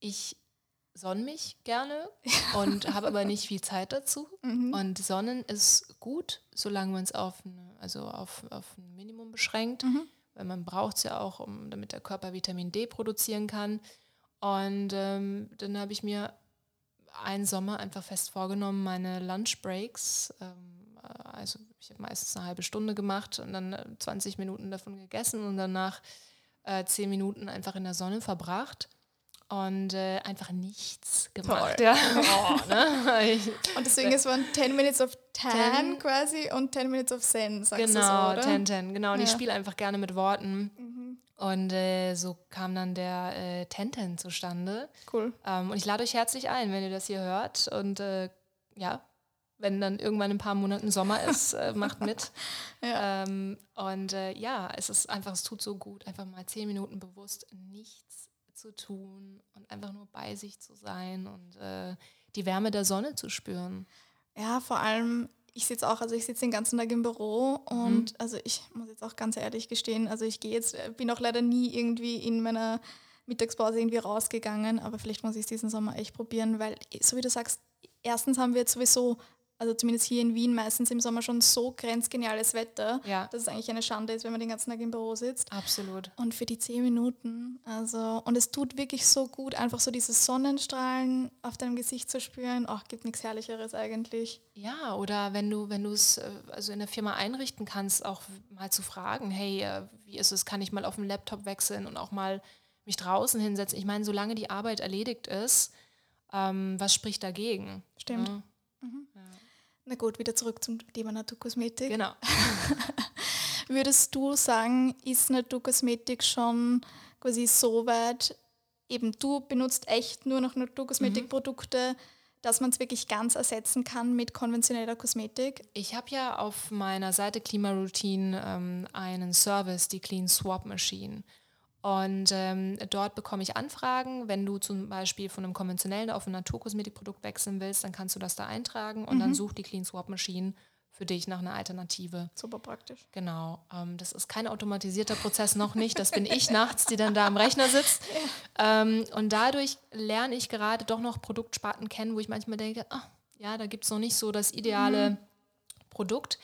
ich sonne mich gerne und habe aber nicht viel Zeit dazu. Mhm. Und Sonnen ist gut, solange man es auf, also auf, auf ein Minimum beschränkt, mhm. weil man braucht es ja auch, um, damit der Körper Vitamin D produzieren kann. Und ähm, dann habe ich mir einen Sommer einfach fest vorgenommen, meine Lunchbreaks, ähm, also ich habe meistens eine halbe Stunde gemacht und dann 20 äh, Minuten davon gegessen und danach äh, 10 Minuten einfach in der Sonne verbracht und äh, einfach nichts gemacht. Ja. Oh, ne? und deswegen ist man 10 Minutes of 10 quasi und 10 Minutes of Zen, sagst genau, du so, 10, 10, genau. Und ja. ich spiele einfach gerne mit Worten. Mhm. Und äh, so kam dann der äh, Tenten zustande. Cool. Ähm, und ich lade euch herzlich ein, wenn ihr das hier hört. Und äh, ja, wenn dann irgendwann in ein paar Monaten Sommer ist, äh, macht mit. ja. Ähm, und äh, ja, es ist einfach, es tut so gut, einfach mal zehn Minuten bewusst nichts zu tun und einfach nur bei sich zu sein und äh, die Wärme der Sonne zu spüren. Ja, vor allem, ich sitze auch, also ich sitze den ganzen Tag im Büro und mhm. also ich muss jetzt auch ganz ehrlich gestehen, also ich gehe jetzt, äh, bin auch leider nie irgendwie in meiner Mittagspause irgendwie rausgegangen, aber vielleicht muss ich es diesen Sommer echt probieren, weil, so wie du sagst, erstens haben wir jetzt sowieso also zumindest hier in Wien meistens im Sommer schon so grenzgeniales Wetter, ja. dass es eigentlich eine Schande ist, wenn man den ganzen Tag im Büro sitzt. Absolut. Und für die zehn Minuten, also, und es tut wirklich so gut, einfach so diese Sonnenstrahlen auf deinem Gesicht zu spüren. Ach, gibt nichts Herrlicheres eigentlich. Ja, oder wenn du, wenn du es äh, also in der Firma einrichten kannst, auch mal zu fragen, hey, äh, wie ist es, kann ich mal auf dem Laptop wechseln und auch mal mich draußen hinsetzen? Ich meine, solange die Arbeit erledigt ist, ähm, was spricht dagegen? Stimmt. Ja. Mhm. Ja. Na gut, wieder zurück zum Thema Naturkosmetik. Genau. Würdest du sagen, ist Naturkosmetik schon quasi so weit, eben du benutzt echt nur noch Naturkosmetikprodukte, mhm. dass man es wirklich ganz ersetzen kann mit konventioneller Kosmetik? Ich habe ja auf meiner Seite Klimaroutine ähm, einen Service, die Clean Swap Machine. Und ähm, dort bekomme ich Anfragen. Wenn du zum Beispiel von einem konventionellen auf ein Naturkosmetikprodukt wechseln willst, dann kannst du das da eintragen und mhm. dann sucht die Clean Swap Machine für dich nach einer Alternative. Super praktisch. Genau. Ähm, das ist kein automatisierter Prozess noch nicht. Das bin ich nachts, die dann da am Rechner sitzt. Ja. Ähm, und dadurch lerne ich gerade doch noch Produktsparten kennen, wo ich manchmal denke, ach, ja, da gibt es noch nicht so das ideale mhm. Produkt.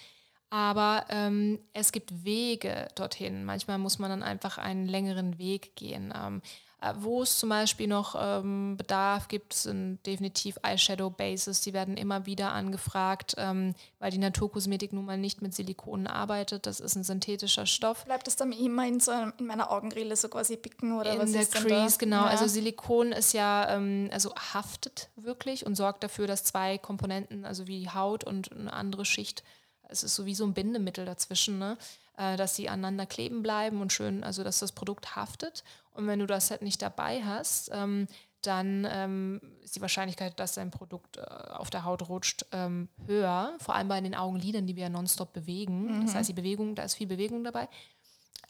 Aber ähm, es gibt Wege dorthin. Manchmal muss man dann einfach einen längeren Weg gehen. Ähm, Äh, wo es zum Beispiel noch ähm, Bedarf gibt, sind definitiv Eyeshadow Bases. Die werden immer wieder angefragt, ähm, weil die Naturkosmetik nun mal nicht mit Silikonen arbeitet. Das ist ein synthetischer Stoff. Bleibt das dann immer in, so einem, in meiner Augenrille so quasi bicken oder in was der ist denn Crease, genau. Ja. Also Silikon ist ja, ähm, also haftet wirklich und sorgt dafür, dass zwei Komponenten, also wie Haut und eine andere Schicht, es ist so wie so ein Bindemittel dazwischen, ne? äh, dass sie aneinander kleben bleiben und schön, also dass das Produkt haftet. Und wenn du das halt nicht dabei hast, ähm, dann ähm, ist die Wahrscheinlichkeit, dass dein Produkt äh, auf der Haut rutscht, ähm, höher. Vor allem bei den Augenlidern, die wir ja nonstop bewegen. Das heißt, die Bewegung, da ist viel Bewegung dabei.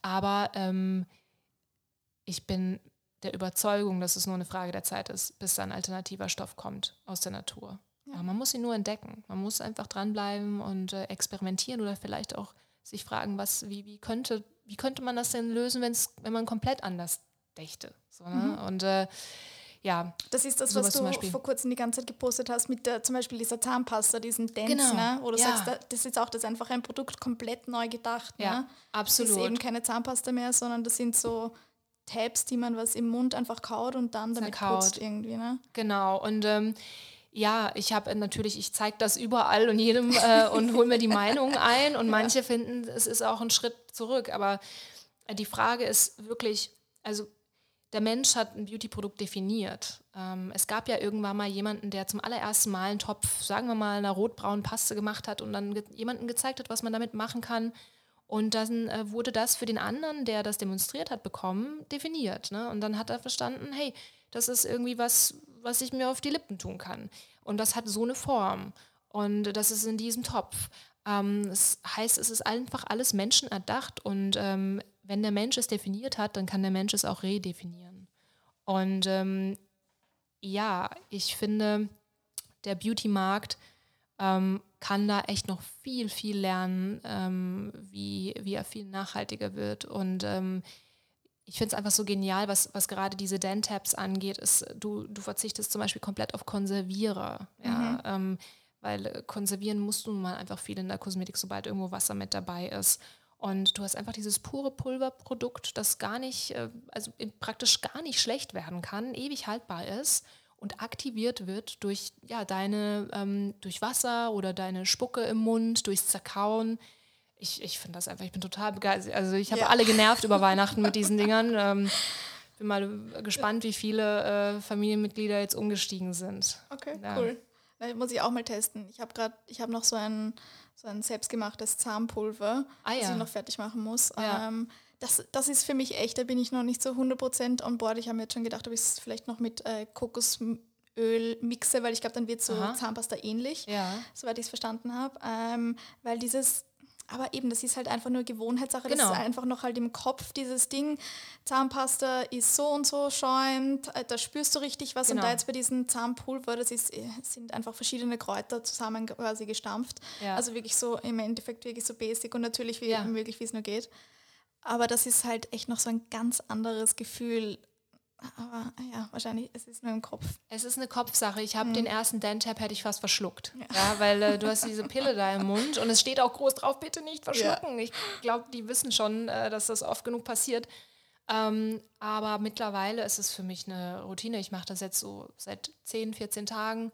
Aber ähm, ich bin der Überzeugung, dass es nur eine Frage der Zeit ist, bis da ein alternativer Stoff kommt aus der Natur. Ja. man muss ihn nur entdecken. Man muss einfach dranbleiben und äh, experimentieren oder vielleicht auch sich fragen, was, wie, wie, könnte, wie könnte man das denn lösen, wenn's, wenn man komplett anders dächte. So, ne? Und äh, ja, Das ist das, was du vor kurzem die ganze Zeit gepostet hast mit der, zum Beispiel dieser Zahnpasta, diesen Dance, Genau, ne? wo du ja. sagst, da- das ist auch das ist einfach ein Produkt komplett neu gedacht. ja, Ne? Das ist absolut. eben keine Zahnpasta mehr, sondern das sind so Tabs, die man was im Mund einfach kaut und dann damit Zerkaut. putzt irgendwie. Ne? Genau. Und ähm, ja, ich habe natürlich, ich zeige das überall und jedem äh, und hole mir die Meinung ein. Und manche finden, es ist auch ein Schritt zurück. Aber äh, die Frage ist wirklich, also der Mensch hat ein Beauty-Produkt definiert. Ähm, es gab ja irgendwann mal jemanden, der zum allerersten Mal einen Topf, sagen wir mal, einer rotbraunen Paste gemacht hat und dann ge jemanden gezeigt hat, was man damit machen kann. Und dann äh, wurde das für den anderen, der das demonstriert hat, bekommen, definiert. Ne? Und dann hat er verstanden, hey, das ist irgendwie was, was ich mir auf die Lippen tun kann. Und das hat so eine Form. Und das ist in diesem Topf. Ähm, das heißt, es ist einfach alles menschenerdacht. Und ähm, wenn der Mensch es definiert hat, dann kann der Mensch es auch redefinieren. Und ähm, ja, ich finde, der Beauty-Markt ähm, kann da echt noch viel, viel lernen, ähm, wie, wie er viel nachhaltiger wird. Und ähm, ich finde es einfach so genial, was, was gerade diese Dentabs angeht, ist, du, du verzichtest zum Beispiel komplett auf Konservierer. Ja? Ähm, weil äh, konservieren musst du nun mal einfach viel in der Kosmetik, sobald irgendwo Wasser mit dabei ist. Und du hast einfach dieses pure Pulverprodukt, das gar nicht, äh, also praktisch gar nicht schlecht werden kann, ewig haltbar ist und aktiviert wird durch ja, deine, ähm, durch Wasser oder deine Spucke im Mund, durchs Zerkauen. Ich, ich finde das einfach, ich bin total begeistert. Also ich habe Ja. alle genervt über Weihnachten mit diesen Dingern. Ähm, bin mal gespannt, wie viele äh, Familienmitglieder jetzt umgestiegen sind. Okay, Ja. cool. Na, muss ich auch mal testen. Ich habe gerade, ich habe noch so ein, so ein selbstgemachtes Zahnpulver, Ah, das ja. ich noch fertig machen muss. Ja. Ähm, das, das ist für mich echt, da bin ich noch nicht so 100% on board. Ich habe mir jetzt schon gedacht, ob ich es vielleicht noch mit äh, Kokosöl mixe, weil ich glaube, dann wird so Aha. Zahnpasta ähnlich, Ja. soweit ich es verstanden habe. Ähm, weil dieses, aber eben, das ist halt einfach nur Gewohnheitssache. Genau. Das ist einfach noch halt im Kopf, dieses Ding. Zahnpasta ist so und so schäumt, äh, da spürst du richtig was. Und Genau. da jetzt bei diesem Zahnpulver, das ist, äh, sind einfach verschiedene Kräuter zusammen quasi gestampft. Ja. Also wirklich so im Endeffekt wirklich so basic und natürlich wie Ja. möglich, wie es nur geht. Aber das ist halt echt noch so ein ganz anderes Gefühl. Aber ja, wahrscheinlich, es ist nur im Kopf. Es ist eine Kopfsache. Ich habe den ersten Dentab hätte ich fast verschluckt. Ja, weil äh, du hast diese Pille da im Mund und es steht auch groß drauf, bitte nicht verschlucken. Ich glaube, die wissen schon, äh, dass das oft genug passiert. Ähm, aber mittlerweile ist es für mich eine Routine. Ich mache das jetzt so seit 10, 14 Tagen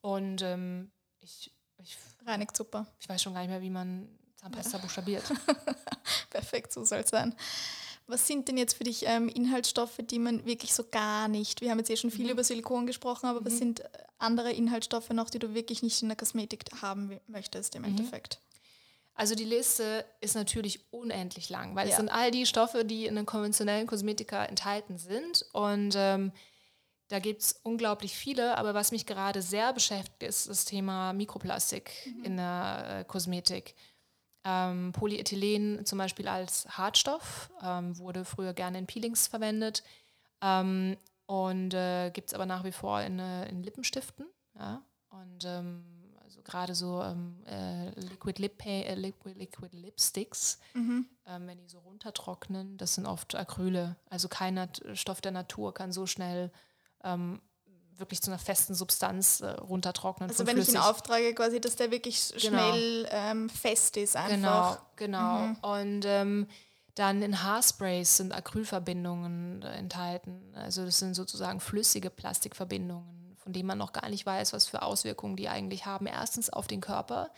und ähm, ich, ich, Reinigt super. ich weiß schon gar nicht mehr, wie man Zahnpasta buchstabiert. Perfekt, so soll es sein. Was sind denn jetzt für dich ähm, Inhaltsstoffe, die man wirklich so gar nicht, wir haben jetzt eh schon Mhm. viel über Silikon gesprochen, aber was sind äh, andere Inhaltsstoffe noch, die du wirklich nicht in der Kosmetik haben möchtest im Mhm. Endeffekt? Also die Liste ist natürlich unendlich lang, weil Ja. es sind all die Stoffe, die in einem konventionellen Kosmetika enthalten sind. Und ähm, da gibt es unglaublich viele, aber was mich gerade sehr beschäftigt, ist das Thema Mikroplastik in der äh, Kosmetik. Ähm, Polyethylen zum Beispiel als Hartstoff ähm, wurde früher gerne in Peelings verwendet ähm, und äh, gibt es aber nach wie vor in, äh, in Lippenstiften. Ja? Und ähm, also gerade so ähm, äh, Liquid, Lip äh, Liquid, Liquid Lipsticks, ähm, wenn die so runtertrocknen, das sind oft Acryle. Also kein Nat Stoff der Natur kann so schnell wirklich zu einer festen Substanz äh, runtertrocknen. Also wenn ich ihn flüssig. auftrage, quasi, dass der wirklich Genau. schnell ähm, fest ist Genau, einfach. genau. Und ähm, Dann in Haarsprays sind Acrylverbindungen enthalten. Also das sind sozusagen flüssige Plastikverbindungen, von denen man noch gar nicht weiß, was für Auswirkungen die eigentlich haben. Erstens auf den Körper.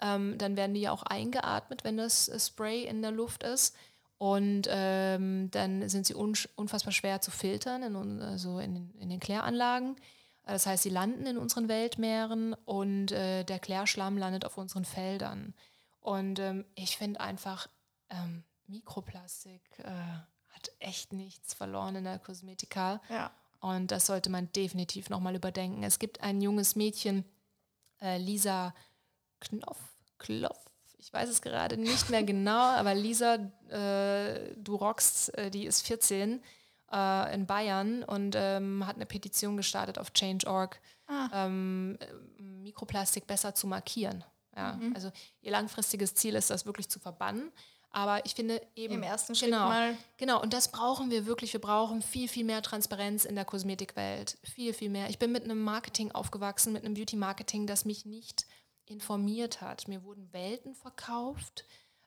Ähm, dann werden die ja auch eingeatmet, wenn das äh, Spray in der Luft ist. Und ähm, dann sind sie unfassbar schwer zu filtern, in, also in, in den Kläranlagen. Das heißt, sie landen in unseren Weltmeeren und äh, der Klärschlamm landet auf unseren Feldern. Und ähm, ich finde einfach, ähm, Mikroplastik äh, hat echt nichts verloren in der Kosmetika. Ja. Und das sollte man definitiv nochmal überdenken. Es gibt ein junges Mädchen, äh, Lisa Knopf, Klopf, ich weiß es gerade nicht mehr genau, aber Lisa, äh, du rockst, äh, die ist 14 äh, in Bayern und ähm, hat eine Petition gestartet auf Change.org, ah. ähm, Mikroplastik besser zu markieren. Ja, mhm. Also ihr langfristiges Ziel ist, das wirklich zu verbannen. Aber ich finde eben. Im ersten Schritt genau, mal. Genau, und das brauchen wir wirklich. Wir brauchen viel, viel mehr Transparenz in der Kosmetikwelt. Viel, viel mehr. Ich bin mit einem Marketing aufgewachsen, mit einem Beauty-Marketing, das mich nicht informiert hat. Mir wurden Welten verkauft,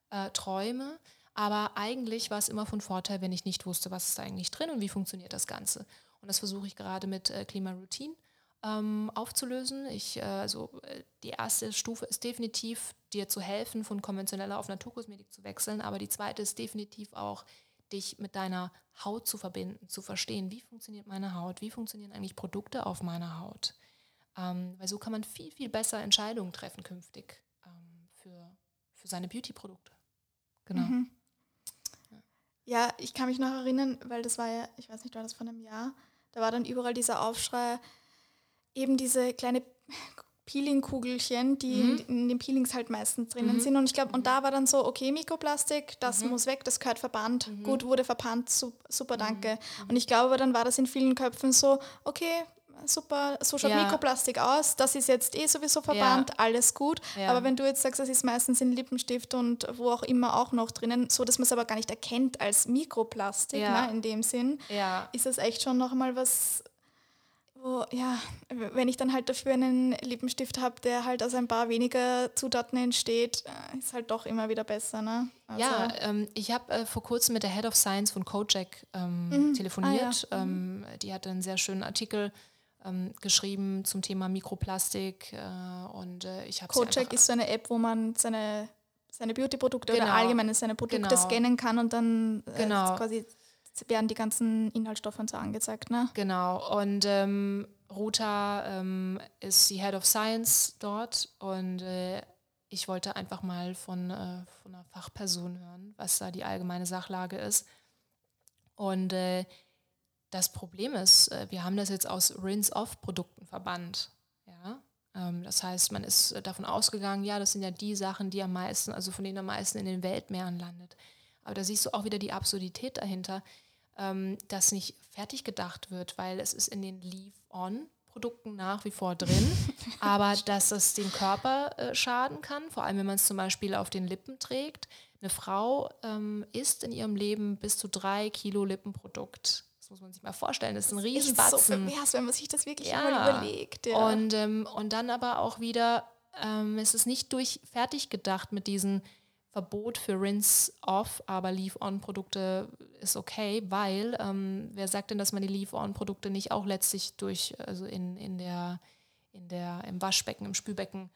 äh, Träume, aber eigentlich war es immer von Vorteil, wenn ich nicht wusste, was ist da eigentlich drin und wie funktioniert das Ganze. Und das versuche ich gerade mit äh, Klimaroutine ähm, aufzulösen. Ich, äh, also äh, die erste Stufe ist definitiv, dir zu helfen, von konventioneller auf Naturkosmetik zu wechseln, aber die zweite ist definitiv auch, dich mit deiner Haut zu verbinden, zu verstehen, wie funktioniert meine Haut, wie funktionieren eigentlich Produkte auf meiner Haut. Ähm, weil so kann man viel, viel besser Entscheidungen treffen künftig ähm, für, für seine Beauty-Produkte. Genau. Mhm. Ja. ja, ich kann mich noch erinnern, weil das war ja, ich weiß nicht, war das von einem Jahr, da war dann überall dieser Aufschrei, eben diese kleine Peeling-Kugelchen, die mhm. in, den Peelings halt meistens drinnen mhm. sind. Und ich glaube, und da war dann so, okay, Mikroplastik, das mhm. muss weg, das gehört verbannt. Mhm. Gut, wurde verbannt, super, danke. Mhm. Und ich glaube, dann war das in vielen Köpfen so, okay, super, so schaut ja. Mikroplastik aus, das ist jetzt eh sowieso verbannt, ja. alles gut. Ja. Aber wenn du jetzt sagst, das ist meistens in Lippenstift und wo auch immer auch noch drinnen, so dass man es aber gar nicht erkennt als Mikroplastik, ne, in dem Sinn, ist das echt schon nochmal was, wo, ja, wenn ich dann halt dafür einen Lippenstift habe, der halt aus ein paar weniger Zutaten entsteht, äh, ist halt doch immer wieder besser. Ne? Also ja, ähm, ich habe äh, vor kurzem mit der Head of Science von Kojak ähm, mhm. telefoniert. Ah, ja. ähm, mhm. Die hatte einen sehr schönen Artikel ähm, geschrieben zum Thema Mikroplastik. Äh, und äh, ich habe Cocheck ist so eine App, wo man seine, seine Beauty-Produkte genau. oder allgemein seine Produkte genau. scannen kann und dann äh, genau. quasi werden die ganzen Inhaltsstoffe und so angezeigt. Ne? Genau. Und ähm, Ruta ähm, ist die Head of Science dort und äh, ich wollte einfach mal von, äh, von einer Fachperson hören, was da die allgemeine Sachlage ist. Und äh, das Problem ist, äh, wir haben das jetzt aus Rinse-Off-Produkten verbannt. Ja? Ähm, das heißt, man ist äh, davon ausgegangen, ja, das sind ja die Sachen, die am meisten, also von denen am meisten in den Weltmeeren landet. Aber da siehst du auch wieder die Absurdität dahinter, ähm, dass nicht fertig gedacht wird, weil es ist in den Leave-On Produkten nach wie vor drin, aber dass es den Körper äh, schaden kann, vor allem wenn man es zum Beispiel auf den Lippen trägt. Eine Frau ähm, isst in ihrem Leben bis zu drei Kilo Lippenprodukt muss man sich mal vorstellen. Das ist ein Riesenbatzen. Das ist so pervers, wenn man sich das wirklich ja. mal überlegt. Ja. Und, ähm, und dann aber auch wieder, ähm, es ist nicht durch fertig gedacht mit diesem Verbot für Rinse-Off, aber Leave-On-Produkte ist okay, weil ähm, wer sagt denn, dass man die Leave-On-Produkte nicht auch letztlich durch, also in, in der, in der, im Waschbecken, im Spülbecken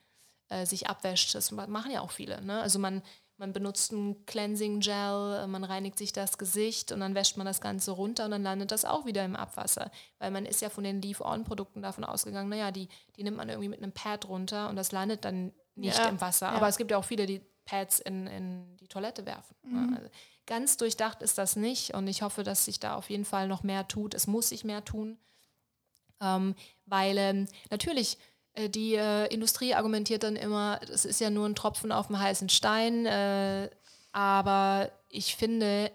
äh, sich abwäscht? Das machen ja auch viele. Ne? Also man man benutzt ein Cleansing Gel, äh, man reinigt sich das Gesicht und dann wäscht man das Ganze runter und dann landet das auch wieder im Abwasser. Weil man ist ja von den Leave-On-Produkten davon ausgegangen, naja, die, die nimmt man irgendwie mit einem Pad runter und das landet dann nicht ja, im Wasser. Ja. Aber es gibt ja auch viele, die Pads in, in die Toilette werfen. Ne? Mhm. Also ganz durchdacht ist das nicht und ich hoffe, dass sich da auf jeden Fall noch mehr tut. Es muss sich mehr tun, ähm, weil ähm, natürlich die äh, Industrie argumentiert dann immer, das ist ja nur ein Tropfen auf dem heißen Stein. Äh, aber ich finde,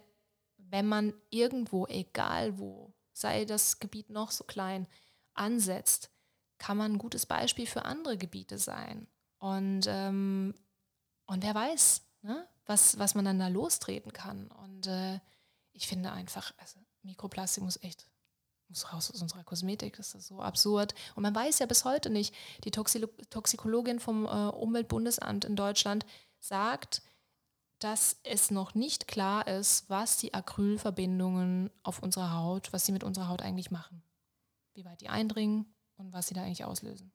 wenn man irgendwo, egal wo, sei das Gebiet noch so klein, ansetzt, kann man ein gutes Beispiel für andere Gebiete sein. Und, ähm, und wer weiß, ne, was, was man dann da lostreten kann. Und äh, ich finde einfach, also Mikroplastik muss echt muss raus aus unserer Kosmetik, das ist so absurd. Und man weiß ja bis heute nicht, die Toxilo Toxikologin vom äh, Umweltbundesamt in Deutschland sagt, dass es noch nicht klar ist, was die Acrylverbindungen auf unserer Haut, was sie mit unserer Haut eigentlich machen. Wie weit die eindringen und was sie da eigentlich auslösen.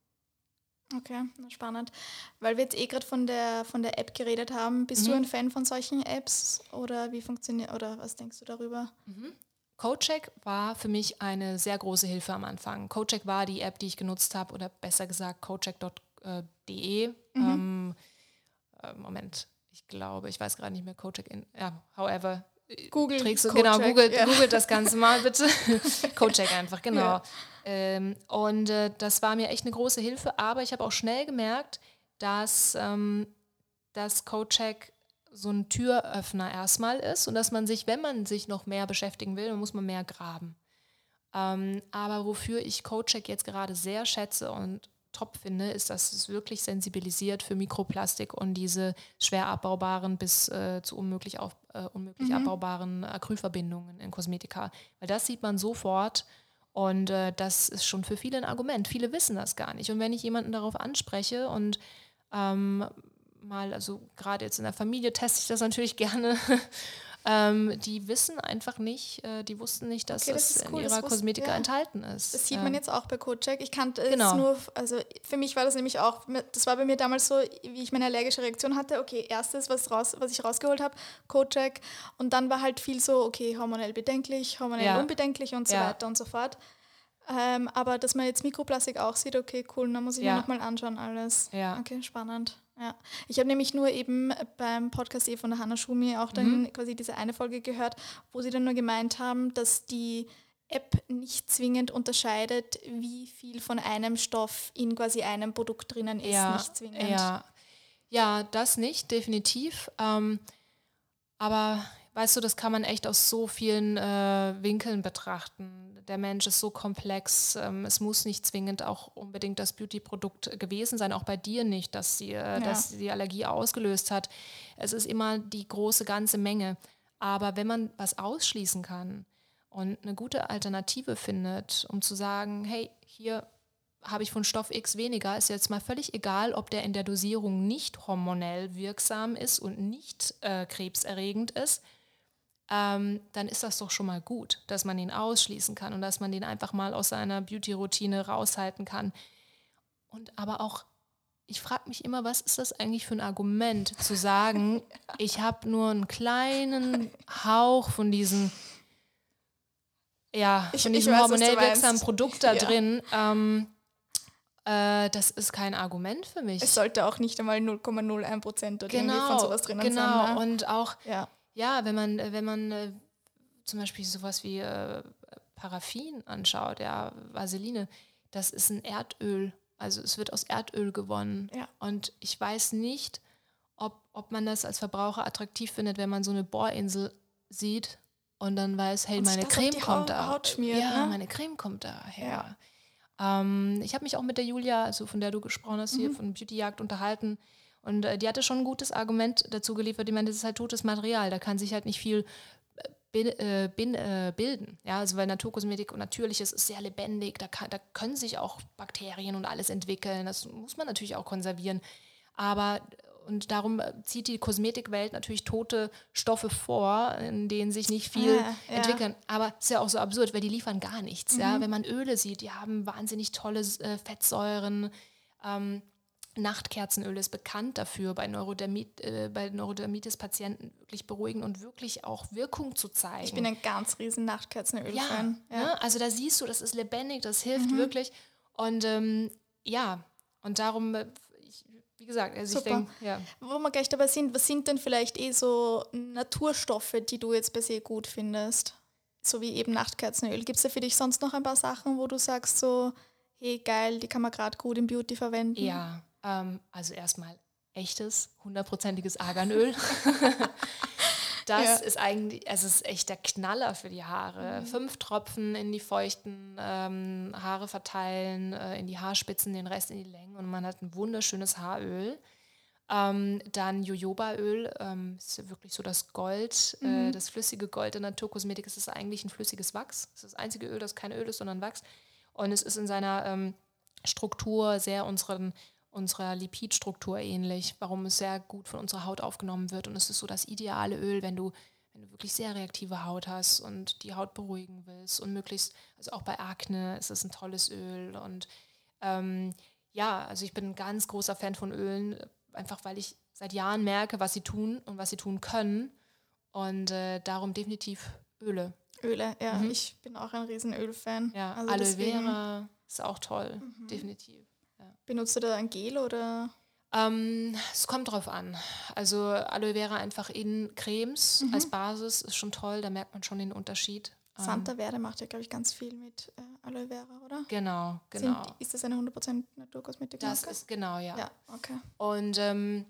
Okay, spannend. Weil wir jetzt eh gerade von der, von der App geredet haben, bist mhm. du ein Fan von solchen Apps oder wie funktioniert oder was denkst du darüber? Mhm. CodeCheck war für mich eine sehr große Hilfe am Anfang. CodeCheck war die App, die ich genutzt habe oder besser gesagt codecheck.de. Mhm. Ähm, äh, Moment, ich glaube, ich weiß gerade nicht mehr CodeCheck in, ja, however. Google. Trägst du, genau, Google, ja. Google das Ganze mal bitte. CodeCheck einfach, genau. Ja. Ähm, und äh, das war mir echt eine große Hilfe, aber ich habe auch schnell gemerkt, dass ähm, das CodeCheck so ein Türöffner erstmal ist und dass man sich, wenn man sich noch mehr beschäftigen will, dann muss man mehr graben. Ähm, aber wofür ich CodeCheck jetzt gerade sehr schätze und top finde, ist, dass es wirklich sensibilisiert für Mikroplastik und diese schwer abbaubaren bis äh, zu unmöglich, auf, äh, unmöglich mhm. abbaubaren Acrylverbindungen in Kosmetika. Weil das sieht man sofort und äh, das ist schon für viele ein Argument. Viele wissen das gar nicht. Und wenn ich jemanden darauf anspreche und ähm, mal, also gerade jetzt in der Familie teste ich das natürlich gerne, ähm, die wissen einfach nicht, äh, die wussten nicht, dass okay, das, das cool, in ihrer Kosmetika ja. enthalten ist. Das sieht man ähm, jetzt auch bei CodeCheck. Ich kannte genau. es nur, also für mich war das nämlich auch, das war bei mir damals so, wie ich meine allergische Reaktion hatte. Okay, erstes, was, raus, was ich rausgeholt habe, CodeCheck. Und dann war halt viel so, okay, hormonell bedenklich, hormonell ja. unbedenklich und so ja. weiter und so fort. Ähm, aber dass man jetzt Mikroplastik auch sieht, okay, cool, dann muss ich ja. mir nochmal anschauen alles. Ja. Okay, spannend. Ja. Ich habe nämlich nur eben beim Podcast von der Hanna Schumi auch dann mhm. quasi diese eine Folge gehört, wo sie dann nur gemeint haben, dass die App nicht zwingend unterscheidet, wie viel von einem Stoff in quasi einem Produkt drinnen ist, ja, nicht zwingend. Ja. ja, das nicht, definitiv. Ähm, aber weißt du, das kann man echt aus so vielen äh, Winkeln betrachten der Mensch ist so komplex. Ähm, es muss nicht zwingend auch unbedingt das Beauty-Produkt gewesen sein, auch bei dir nicht, dass die, äh, ja. dass die Allergie ausgelöst hat. Es ist immer die große ganze Menge. Aber wenn man was ausschließen kann und eine gute Alternative findet, um zu sagen, hey, hier habe ich von Stoff X weniger, ist jetzt mal völlig egal, ob der in der Dosierung nicht hormonell wirksam ist und nicht äh, krebserregend ist, ähm, dann ist das doch schon mal gut, dass man ihn ausschließen kann und dass man den einfach mal aus seiner Beauty-Routine raushalten kann. Und aber auch, ich frage mich immer, was ist das eigentlich für ein Argument, zu sagen, ich habe nur einen kleinen Hauch von diesen ja, von diesem weiß, hormonell wirksamen Produkt da ja. drin. Ähm, äh, das ist kein Argument für mich. Es sollte auch nicht einmal 0,01 Prozent oder genau, irgendwie von sowas drinnen genau. sein. Genau, ne? und auch, ja ja, wenn man, äh, wenn man äh, zum Beispiel sowas wie äh, Paraffin anschaut, ja, Vaseline, das ist ein Erdöl. Also es wird aus Erdöl gewonnen. Ja. Und ich weiß nicht, ob, ob man das als Verbraucher attraktiv findet, wenn man so eine Bohrinsel sieht und dann weiß, hey, meine Creme kommt da. Haut schmiert, ja, ne? meine Creme kommt daher. Ja. Ähm, ich habe mich auch mit der Julia, also von der du gesprochen hast, mhm. hier von Beautyjagd unterhalten. Und äh, die hatte schon ein gutes Argument dazu geliefert. Ich meine, das ist halt totes Material. Da kann sich halt nicht viel äh, bin, äh, bin, äh, bilden. Ja, also weil Naturkosmetik und Natürliches ist sehr lebendig. Da, kann, da können sich auch Bakterien und alles entwickeln. Das muss man natürlich auch konservieren. Aber und darum äh, zieht die Kosmetikwelt natürlich tote Stoffe vor, in denen sich nicht viel ja, ja. entwickeln. Aber es ist ja auch so absurd, weil die liefern gar nichts. Mhm. Ja? Wenn man Öle sieht, die haben wahnsinnig tolle äh, Fettsäuren. Ähm, Nachtkerzenöl ist bekannt dafür, bei, Neurodermit, äh, bei Neurodermitis-Patienten wirklich beruhigen und wirklich auch Wirkung zu zeigen. Ich bin ein ganz riesen Nachtkerzenöl-Fan. Ja, ja. Ne? also da siehst du, das ist lebendig, das hilft mhm. wirklich. Und ähm, ja, und darum, äh, ich, wie gesagt, also Super. ich denke, ja. Wo wir gleich dabei sind, was sind denn vielleicht eh so Naturstoffe, die du jetzt per se gut findest? So wie eben Nachtkerzenöl. Gibt es da für dich sonst noch ein paar Sachen, wo du sagst so, hey geil, die kann man gerade gut im Beauty verwenden? Ja, ähm, also erstmal echtes, hundertprozentiges Arganöl. das ja. ist eigentlich, es ist echt der Knaller für die Haare. Mhm. Fünf Tropfen in die feuchten ähm, Haare verteilen, äh, in die Haarspitzen, den Rest in die Längen und man hat ein wunderschönes Haaröl. Ähm, dann Jojobaöl, ähm, ist wirklich so das Gold, äh, mhm. äh, das flüssige Gold der Naturkosmetik. Es ist eigentlich ein flüssiges Wachs. Es ist das einzige Öl, das kein Öl ist, sondern Wachs. Und es ist in seiner ähm, Struktur sehr unseren unserer Lipidstruktur ähnlich, warum es sehr gut von unserer Haut aufgenommen wird. Und es ist so das ideale Öl, wenn du, wenn du wirklich sehr reaktive Haut hast und die Haut beruhigen willst und möglichst, also auch bei Akne ist es ein tolles Öl. Und ähm, ja, also ich bin ein ganz großer Fan von Ölen, einfach weil ich seit Jahren merke, was sie tun und was sie tun können. Und äh, darum definitiv Öle. Öle, ja. Mhm. Ich bin auch ein riesen Ölfan. Ja, also Aloe Vera ist auch toll, mhm. definitiv. Ja. Benutzt du da ein Gel oder? Ähm, es kommt drauf an. Also Aloe Vera einfach in Cremes mhm. als Basis ist schon toll, da merkt man schon den Unterschied. Santa ähm, Verde macht ja, glaube ich, ganz viel mit äh, Aloe Vera, oder? Genau, genau. Sind, ist das eine 100% Naturkosmetik? Das ist genau, ja. Ja, okay. Und, ähm,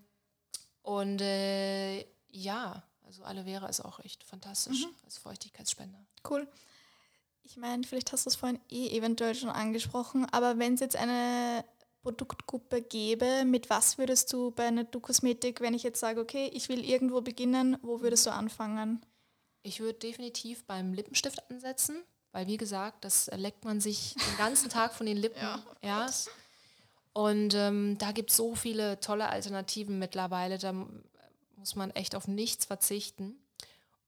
und äh, ja, also Aloe Vera ist auch echt fantastisch mhm. als Feuchtigkeitsspender. Cool. Ich meine, vielleicht hast du es vorhin eh eventuell schon angesprochen, aber wenn es jetzt eine Produktgruppe gäbe, mit was würdest du bei Naturkosmetik, wenn ich jetzt sage, okay, ich will irgendwo beginnen, wo würdest du anfangen? Ich würde definitiv beim Lippenstift ansetzen, weil wie gesagt, das leckt man sich den ganzen Tag von den Lippen ja. erst. Und ähm, da gibt es so viele tolle Alternativen mittlerweile, da muss man echt auf nichts verzichten.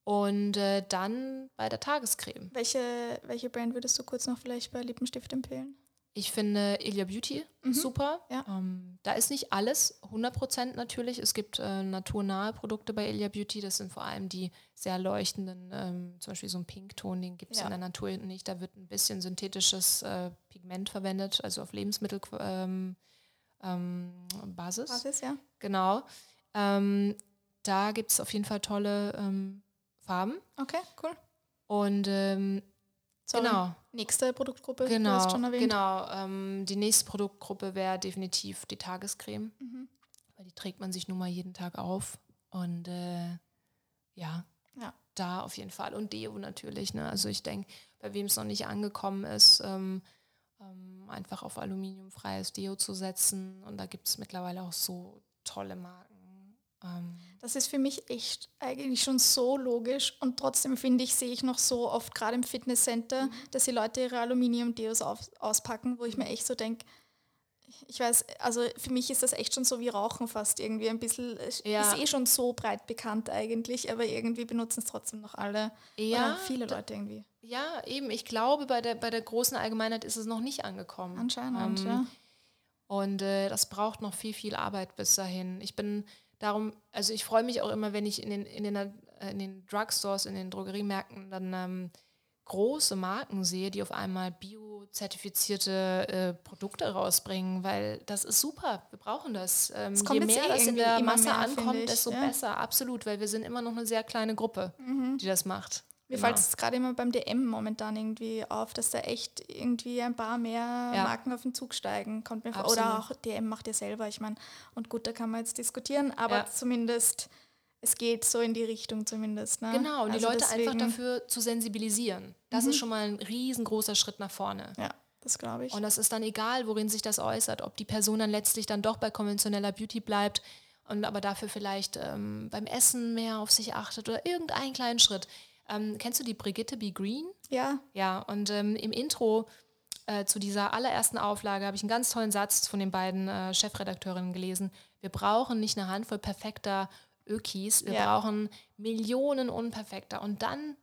Und äh, dann bei der Tagescreme. Welche, welche Brand würdest du kurz noch vielleicht bei Lippenstift empfehlen? Ich finde Ilia Beauty mhm. super. Ja. Ähm, da ist nicht alles 100% natürlich. Es gibt äh, naturnahe Produkte bei Ilia Beauty. Das sind vor allem die sehr leuchtenden, ähm, zum Beispiel so ein Pinkton, den gibt es ja. in der Natur nicht. Da wird ein bisschen synthetisches äh, Pigment verwendet, also auf Lebensmittelbasis. Ähm, ähm, Basis, ja. Genau. Ähm, da gibt es auf jeden Fall tolle ähm, Farben. Okay, cool. Und Sorry. Genau. Nächste Produktgruppe, genau, du hast schon erwähnt. Genau, ähm, die nächste Produktgruppe wäre definitiv die Tagescreme. Mhm. Weil die trägt man sich nun mal jeden Tag auf. Und äh, ja, ja, da auf jeden Fall. Und Deo natürlich. Ne? Also ich denke, bei wem es noch nicht angekommen ist, ähm, ähm, einfach auf aluminiumfreies Deo zu setzen. Und da gibt es mittlerweile auch so tolle Marken. Ähm, das ist für mich echt eigentlich schon so logisch und trotzdem finde ich, sehe ich noch so oft gerade im Fitnesscenter, mhm. dass die Leute ihre Aluminium-Deos auspacken, wo ich mir echt so denke, ich weiß, also für mich ist das echt schon so wie Rauchen fast irgendwie ein bisschen, ja. ist eh schon so breit bekannt eigentlich, aber irgendwie benutzen es trotzdem noch alle, ja, viele Leute irgendwie. Ja, eben, ich glaube, bei der, bei der großen Allgemeinheit ist es noch nicht angekommen. Anscheinend, ähm, ja. Und äh, das braucht noch viel, viel Arbeit bis dahin. Ich bin darum, also ich freue mich auch immer, wenn ich in den, in den, äh, in den Drugstores, in den Drogeriemärkten dann ähm, große Marken sehe, die auf einmal biozertifizierte äh, Produkte rausbringen, weil das ist super. Wir brauchen das. Ähm, je mehr eh das in der Masse mehr, ankommt, desto ja. besser. Absolut, weil wir sind immer noch eine sehr kleine Gruppe, mhm. die das macht. Mir genau. fällt es gerade immer beim DM momentan irgendwie auf, dass da echt irgendwie ein paar mehr ja. Marken auf den Zug steigen. Kommt mir vor. Oder auch DM macht ihr selber. Ich meine, und gut, da kann man jetzt diskutieren, aber ja. zumindest es geht so in die Richtung zumindest. Ne? Genau, und also die Leute deswegen, einfach dafür zu sensibilisieren. Das mhm. ist schon mal ein riesengroßer Schritt nach vorne. Ja, das glaube ich. Und das ist dann egal, worin sich das äußert, ob die Person dann letztlich dann doch bei konventioneller Beauty bleibt und aber dafür vielleicht ähm, beim Essen mehr auf sich achtet oder irgendeinen kleinen Schritt. Ähm, kennst du die Brigitte B. Green? Ja. Ja, und ähm, im Intro äh, zu dieser allerersten Auflage habe ich einen ganz tollen Satz von den beiden äh, Chefredakteurinnen gelesen. Wir brauchen nicht eine Handvoll perfekter Ökis, wir ja. brauchen Millionen unperfekter. Und dann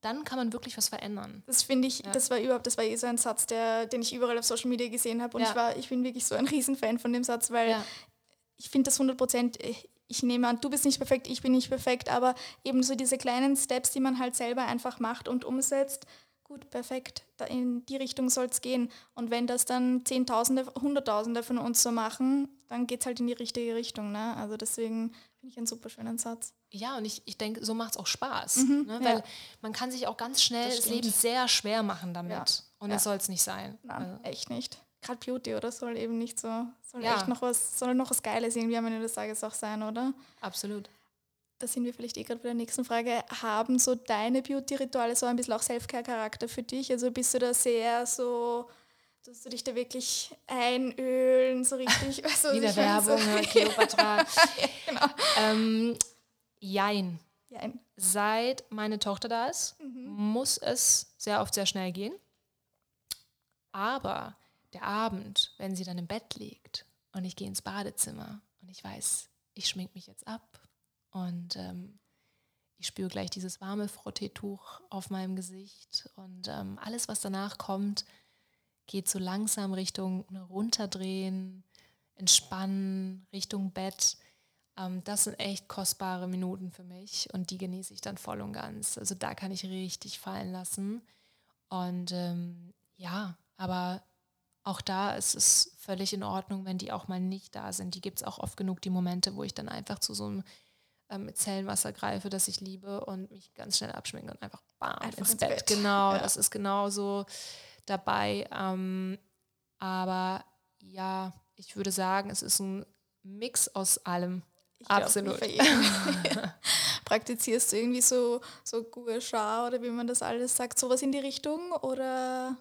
dann kann man wirklich was verändern. Das finde ich, ja. das war überhaupt, das war eh so ein Satz, der, den ich überall auf Social Media gesehen habe. Und ja. ich war, ich bin wirklich so ein Riesenfan von dem Satz, weil ja. ich finde das 100 Prozent, ich nehme an, du bist nicht perfekt, ich bin nicht perfekt, aber eben so diese kleinen Steps, die man halt selber einfach macht und umsetzt, gut, perfekt, in die Richtung soll es gehen. Und wenn das dann Zehntausende, Hunderttausende von uns so machen, dann geht es halt in die richtige Richtung. Ne? Also deswegen finde ich einen super schönen Satz. Ja, und ich, ich denke, so macht es auch Spaß. Mhm, ne? Weil ja. man kann sich auch ganz schnell das, das Leben sehr schwer machen damit. Ja. Und das soll es nicht sein. Nein, also. echt nicht gerade Beauty oder soll eben nicht so, soll ja. echt noch was, soll noch was Geiles irgendwie am Ende des Tages auch sein, oder? Absolut. Da sind wir vielleicht eh gerade bei der nächsten Frage. Haben so deine Beauty-Rituale so ein bisschen auch Self-Care-Charakter für dich? Also bist du da sehr so, dass du dich da wirklich einölen, so richtig? Also Wieder Werbung, so, Kleopatra. genau. ähm, jein. jein. Seit meine Tochter da ist, mhm. muss es sehr oft sehr schnell gehen. Aber der Abend, wenn sie dann im Bett liegt und ich gehe ins Badezimmer und ich weiß, ich schmink mich jetzt ab und ähm, ich spüre gleich dieses warme Frotteetuch auf meinem Gesicht und ähm, alles, was danach kommt, geht so langsam Richtung runterdrehen, entspannen, Richtung Bett. Ähm, das sind echt kostbare Minuten für mich und die genieße ich dann voll und ganz. Also da kann ich richtig fallen lassen. Und ähm, ja, aber auch da ist es völlig in Ordnung, wenn die auch mal nicht da sind. Die gibt es auch oft genug, die Momente, wo ich dann einfach zu so einem ähm, Zellenwasser greife, das ich liebe und mich ganz schnell abschminke und einfach bam einfach ins, ins Bett. Bett. Genau, ja. das ist genauso dabei. Ähm, aber ja, ich würde sagen, es ist ein Mix aus allem. Ich Absolut. Glaub, Praktizierst du irgendwie so, so Gua Sha oder wie man das alles sagt, sowas in die Richtung? Oder?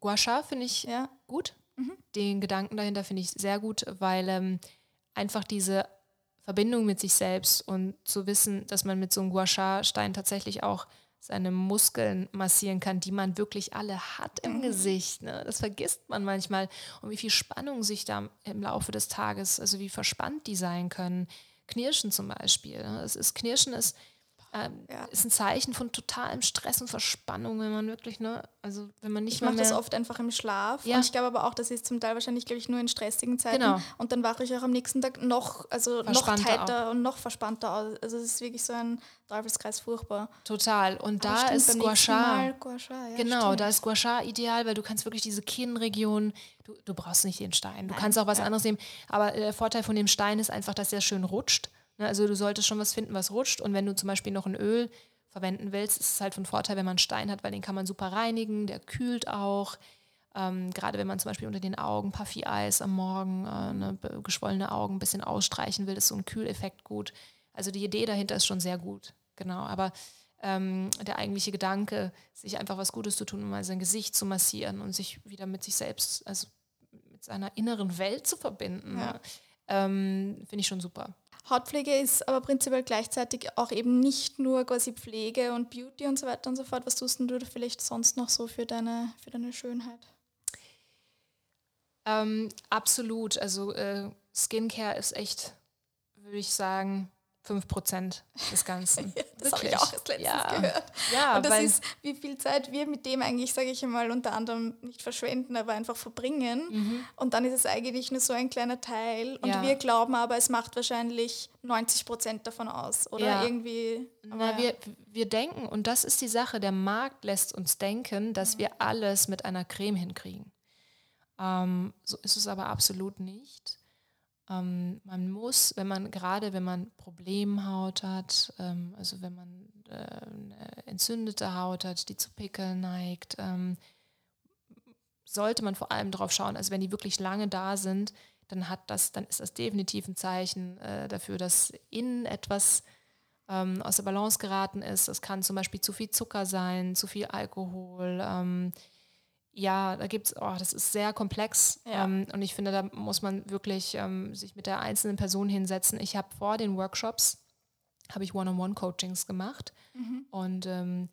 Gua Sha finde ich ja. gut. Mhm. Den Gedanken dahinter finde ich sehr gut, weil ähm, einfach diese Verbindung mit sich selbst und zu wissen, dass man mit so einem Gua Sha-Stein tatsächlich auch seine Muskeln massieren kann, die man wirklich alle hat im mhm. Gesicht. Ne? Das vergisst man manchmal. Und wie viel Spannung sich da im Laufe des Tages, also wie verspannt die sein können. Knirschen zum Beispiel. Ne? Es ist, Knirschen ist ähm, ja. ist ein Zeichen von totalem Stress und Verspannung, wenn man wirklich, ne, also wenn man nicht ich mache das oft einfach im Schlaf. Ja. Und ich glaube aber auch, das ist zum Teil wahrscheinlich, glaube ich, nur in stressigen Zeiten. Genau. Und dann wache ich auch am nächsten Tag noch, also noch tighter auch. und noch verspannter aus. Also es ist wirklich so ein Teufelskreis furchtbar. Total. Und da stimmt, ist Gua Sha. Ja, genau, stimmt. da ist Gua Sha ideal, weil du kannst wirklich diese Kinnregion, du, du brauchst nicht den Stein. Du Nein, kannst auch was anderes nehmen. Aber der Vorteil von dem Stein ist einfach, dass er schön rutscht. Ne, also du solltest schon was finden, was rutscht. Und wenn du zum Beispiel noch ein Öl verwenden willst, ist es halt von Vorteil, wenn man einen Stein hat, weil den kann man super reinigen, der kühlt auch. Ähm, gerade wenn man zum Beispiel unter den Augen Puffy-Eyes am Morgen, äh, ne, geschwollene Augen ein bisschen ausstreichen will, ist so ein Kühleffekt gut. Also die Idee dahinter ist schon sehr gut, genau. Aber ähm, der eigentliche Gedanke, sich einfach was Gutes zu tun, um mal sein Gesicht zu massieren und sich wieder mit sich selbst, also mit seiner inneren Welt zu verbinden, ja. ähm, finde ich schon super. Hautpflege ist aber prinzipiell gleichzeitig auch eben nicht nur quasi Pflege und Beauty und so weiter und so fort. Was tust du vielleicht sonst noch so für deine, für deine Schönheit? Ähm, absolut. Also äh, Skincare ist echt, würde ich sagen, 5% des Ganzen. ja, das habe ich auch letztens ja. gehört. Ja, und das ist, wie viel Zeit wir mit dem eigentlich, sage ich einmal, unter anderem nicht verschwenden, aber einfach verbringen. Mhm. Und dann ist es eigentlich nur so ein kleiner Teil. Und ja. wir glauben aber, es macht wahrscheinlich 90% davon aus. Oder ja. irgendwie. Na, wir, wir denken, und das ist die Sache, der Markt lässt uns denken, dass mhm. wir alles mit einer Creme hinkriegen. Ähm, so ist es aber absolut nicht. Ähm, man muss, wenn man gerade wenn man Problemhaut hat, ähm, also wenn man äh, eine entzündete Haut hat, die zu Pickeln neigt, ähm, sollte man vor allem darauf schauen, also wenn die wirklich lange da sind, dann hat das, dann ist das definitiv ein Zeichen äh, dafür, dass innen etwas ähm, aus der Balance geraten ist. Es kann zum Beispiel zu viel Zucker sein, zu viel Alkohol ähm, ja, da gibt es, oh, das ist sehr komplex ja. ähm, und ich finde, da muss man wirklich ähm, sich mit der einzelnen Person hinsetzen. Ich habe vor den Workshops, habe ich One-on-One-Coachings gemacht mhm. und ähm,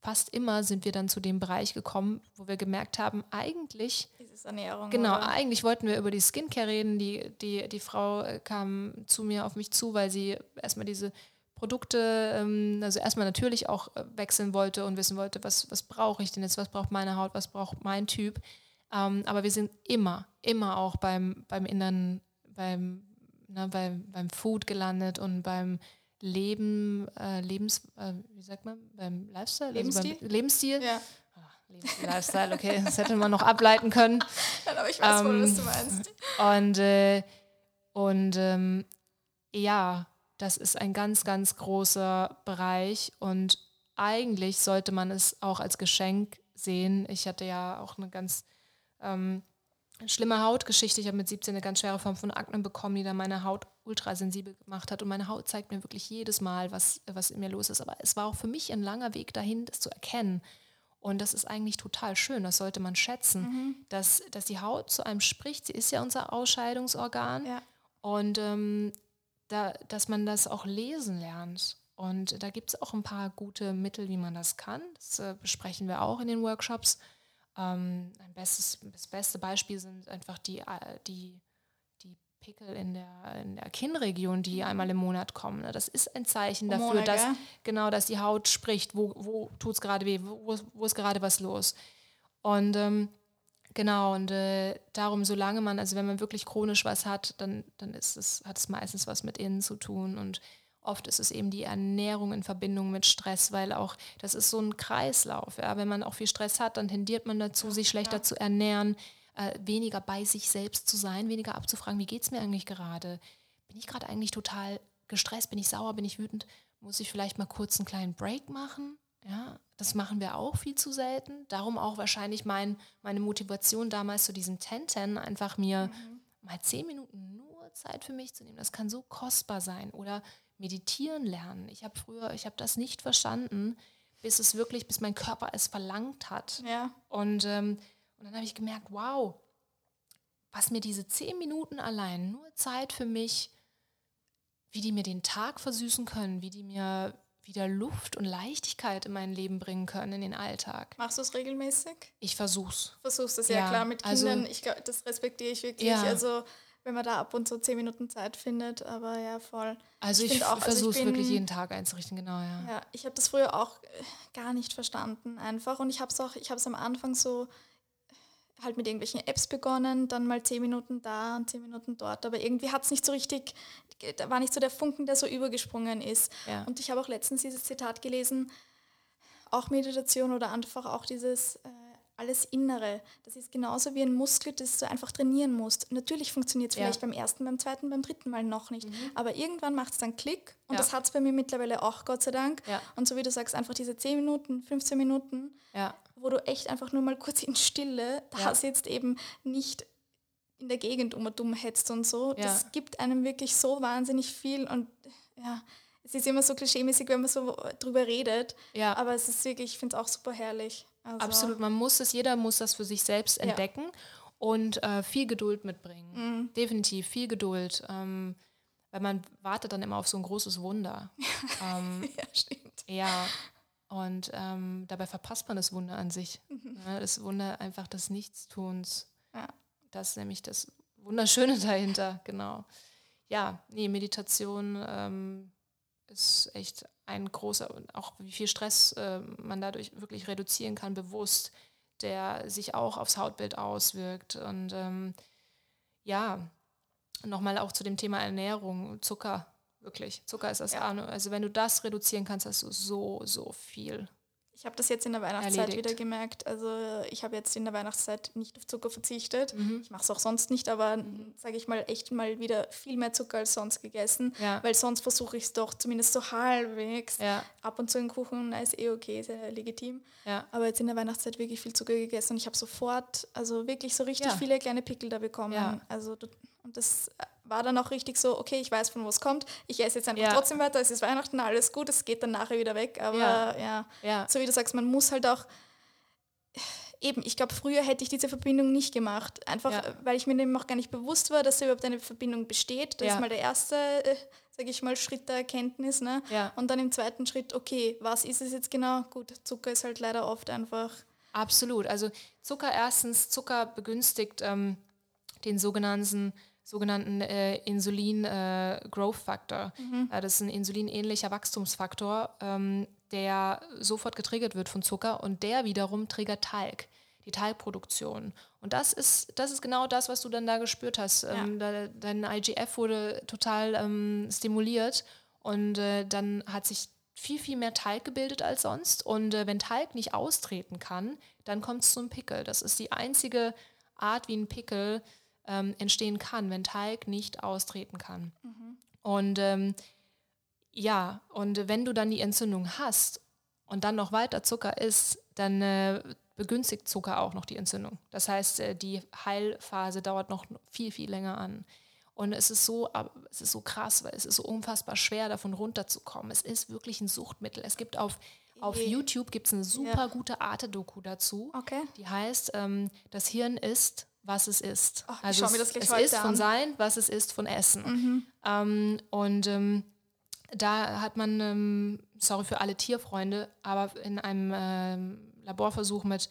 fast immer sind wir dann zu dem Bereich gekommen, wo wir gemerkt haben, eigentlich, Dieses Ernährung, genau, oder? eigentlich wollten wir über die Skincare reden. Die, die, die Frau äh, kam zu mir auf mich zu, weil sie erstmal diese Produkte, ähm, also erstmal natürlich auch äh, wechseln wollte und wissen wollte, was, was brauche ich denn jetzt, was braucht meine Haut, was braucht mein Typ. Ähm, aber wir sind immer, immer auch beim, beim Inneren, beim, na, beim, beim Food gelandet und beim Leben, äh, Lebens, äh, wie sagt man, beim Lifestyle? Lebensstil? Also beim Lebensstil. Ja. Oh, Lebensstil, Lifestyle, okay, das hätte man noch ableiten können. aber ich weiß ähm, wohl, was du meinst. Und, äh, und ähm, ja, das ist ein ganz, ganz großer Bereich und eigentlich sollte man es auch als Geschenk sehen. Ich hatte ja auch eine ganz ähm, schlimme Hautgeschichte. Ich habe mit 17 eine ganz schwere Form von Akne bekommen, die dann meine Haut ultrasensibel gemacht hat. Und meine Haut zeigt mir wirklich jedes Mal, was, was in mir los ist. Aber es war auch für mich ein langer Weg dahin, das zu erkennen. Und das ist eigentlich total schön, das sollte man schätzen, mhm. dass, dass die Haut zu einem spricht. Sie ist ja unser Ausscheidungsorgan. Ja. Und ähm, da, dass man das auch lesen lernt. Und da gibt es auch ein paar gute Mittel, wie man das kann. Das äh, besprechen wir auch in den Workshops. Ähm, ein bestes, das beste Beispiel sind einfach die, äh, die Pickel in der, in der Kinnregion, die einmal im Monat kommen. Ne? Das ist ein Zeichen dafür, Hormone, dass gell? genau, dass die Haut spricht, wo, wo tut es gerade weh, wo, wo ist gerade was los. Und ähm, genau, und äh, darum, solange man, also wenn man wirklich chronisch was hat, dann, dann ist es, hat es meistens was mit innen zu tun. Und oft ist es eben die Ernährung in Verbindung mit Stress, weil auch das ist so ein Kreislauf. Ja? Wenn man auch viel Stress hat, dann tendiert man dazu, sich schlechter zu ernähren, äh, weniger bei sich selbst zu sein, weniger abzufragen, wie geht es mir eigentlich gerade? Bin ich gerade eigentlich total gestresst? Bin ich sauer? Bin ich wütend? Muss ich vielleicht mal kurz einen kleinen Break machen? Ja, das machen wir auch viel zu selten. Darum auch wahrscheinlich mein, meine Motivation damals zu diesem Ten-Ten, einfach mir mal zehn Minuten nur Zeit für mich zu nehmen. Das kann so kostbar sein. Oder meditieren lernen. Ich habe früher, ich habe das nicht verstanden, bis es wirklich, bis mein Körper es verlangt hat. Ja. Und, ähm, und dann habe ich gemerkt, wow, was mir diese zehn Minuten allein, nur Zeit für mich, wie die mir den Tag versüßen können, wie die mir wieder Luft und Leichtigkeit in mein Leben bringen können, in den Alltag. Machst du es regelmäßig? Ich versuch's. Versuchst es ja, Ja, klar mit also- Kindern. ich glaub, das respektiere ich wirklich. Ja. Also wenn man da ab und zu zehn Minuten Zeit findet, aber ja, voll. Also ich, also ich versuche es bin- wirklich jeden Tag einzurichten, genau, ja. Ja, ich habe das früher auch äh, gar nicht verstanden einfach und ich habe es auch, ich habe es am Anfang so halt mit irgendwelchen Apps begonnen, dann mal zehn Minuten da und zehn Minuten dort, aber irgendwie hat es nicht so richtig, da war nicht so der Funken, der so übergesprungen ist. Ja. Und ich habe auch letztens dieses Zitat gelesen, auch Meditation oder einfach auch dieses äh, alles Innere. Das ist genauso wie ein Muskel, das du einfach trainieren musst. Natürlich funktioniert es Ja. vielleicht beim ersten, beim zweiten, beim dritten Mal noch nicht. Aber irgendwann macht es dann Klick und Ja. das hat es bei mir mittlerweile auch, Gott sei Dank. Ja. Und so wie du sagst, einfach diese 10 Minuten, 15 Minuten, Ja, wo du echt einfach nur mal kurz in Stille da sitzt, eben nicht in der Gegend um und dumm hetzt und so. Das gibt einem wirklich so wahnsinnig viel und ja, es ist immer so klischeemäßig, wenn man so drüber redet, ja. aber es ist wirklich, ich finde es auch super herrlich. Also, Absolut, man muss es, jeder muss das für sich selbst Ja. entdecken und äh, viel Geduld mitbringen. Definitiv, viel Geduld. Ähm, weil man wartet dann immer auf so ein großes Wunder. ähm, Ja, stimmt. ja, und ähm, dabei verpasst man das Wunder an sich. Ne? Das Wunder einfach des Nichtstuns. Ja. Das ist nämlich das Wunderschöne dahinter, genau. Ja, nee, Meditation ähm, ist echt ein großer, und auch wie viel Stress äh, man dadurch wirklich reduzieren kann, bewusst, der sich auch aufs Hautbild auswirkt. Und ähm, ja, nochmal auch zu dem Thema Ernährung, Zucker, wirklich. Zucker ist das Ja. A. Also wenn du das reduzieren kannst, hast du so, so viel. Ich habe das jetzt in der Weihnachtszeit Erledigt. wieder gemerkt. Also ich habe jetzt in der Weihnachtszeit nicht auf Zucker verzichtet. Mhm. Ich mache es auch sonst nicht, aber sage ich mal, echt mal wieder viel mehr Zucker als sonst gegessen. Ja. Weil sonst versuche ich es doch zumindest so halbwegs. Ja, Ab und zu einen Kuchen, ist eh okay, ja legitim. ja. Aber jetzt in der Weihnachtszeit wirklich viel Zucker gegessen und ich habe sofort, also wirklich so richtig viele kleine Pickel da bekommen. Also und das war dann auch richtig so, okay, ich weiß von wo es kommt. Ich esse jetzt einfach Ja. trotzdem weiter, es ist Weihnachten, alles gut, es geht dann nachher wieder weg. Aber Ja. ja, Ja. so wie du sagst, man muss halt auch eben, ich glaube, früher hätte ich diese Verbindung nicht gemacht. Einfach, weil ich mir dem auch gar nicht bewusst war, dass da überhaupt eine Verbindung besteht. Das ist mal der erste, äh, sage ich mal, Schritt der Erkenntnis. Ne? Und dann im zweiten Schritt, okay, was ist es jetzt genau? Gut, Zucker ist halt leider oft einfach. Absolut. Also Zucker erstens, Zucker begünstigt ähm, den sogenannten, sogenannten äh, Insulin-Growth-Faktor. Ja, das ist ein insulinähnlicher Wachstumsfaktor, ähm, der sofort getriggert wird von Zucker und der wiederum triggert Talg, die Talgproduktion. Und das ist, das ist genau das, was du dann da gespürt hast. Ähm, da, dein IGF wurde total ähm, stimuliert und äh, dann hat sich viel, viel mehr Talg gebildet als sonst. Und äh, wenn Talg nicht austreten kann, dann kommt es zum Pickel. Das ist die einzige Art, wie ein Pickel ähm, entstehen kann, wenn Talg nicht austreten kann. Und ähm, ja, und wenn du dann die Entzündung hast und dann noch weiter Zucker isst, dann äh, begünstigt Zucker auch noch die Entzündung. Das heißt, äh, die Heilphase dauert noch viel, viel länger an. Und es ist so, es ist so krass, weil es ist so unfassbar schwer, davon runterzukommen. Es ist wirklich ein Suchtmittel. Es gibt auf, auf Je. YouTube gibt's eine super gute Arte-Doku dazu. Okay. Die heißt, ähm, das Hirn ist, was es ist. Ich also schau mir es, das gleich es heute ist von an. Sein, was es ist von Essen. Ähm, und ähm, da hat man, ähm, sorry für alle Tierfreunde, aber in einem ähm, Laborversuch mit,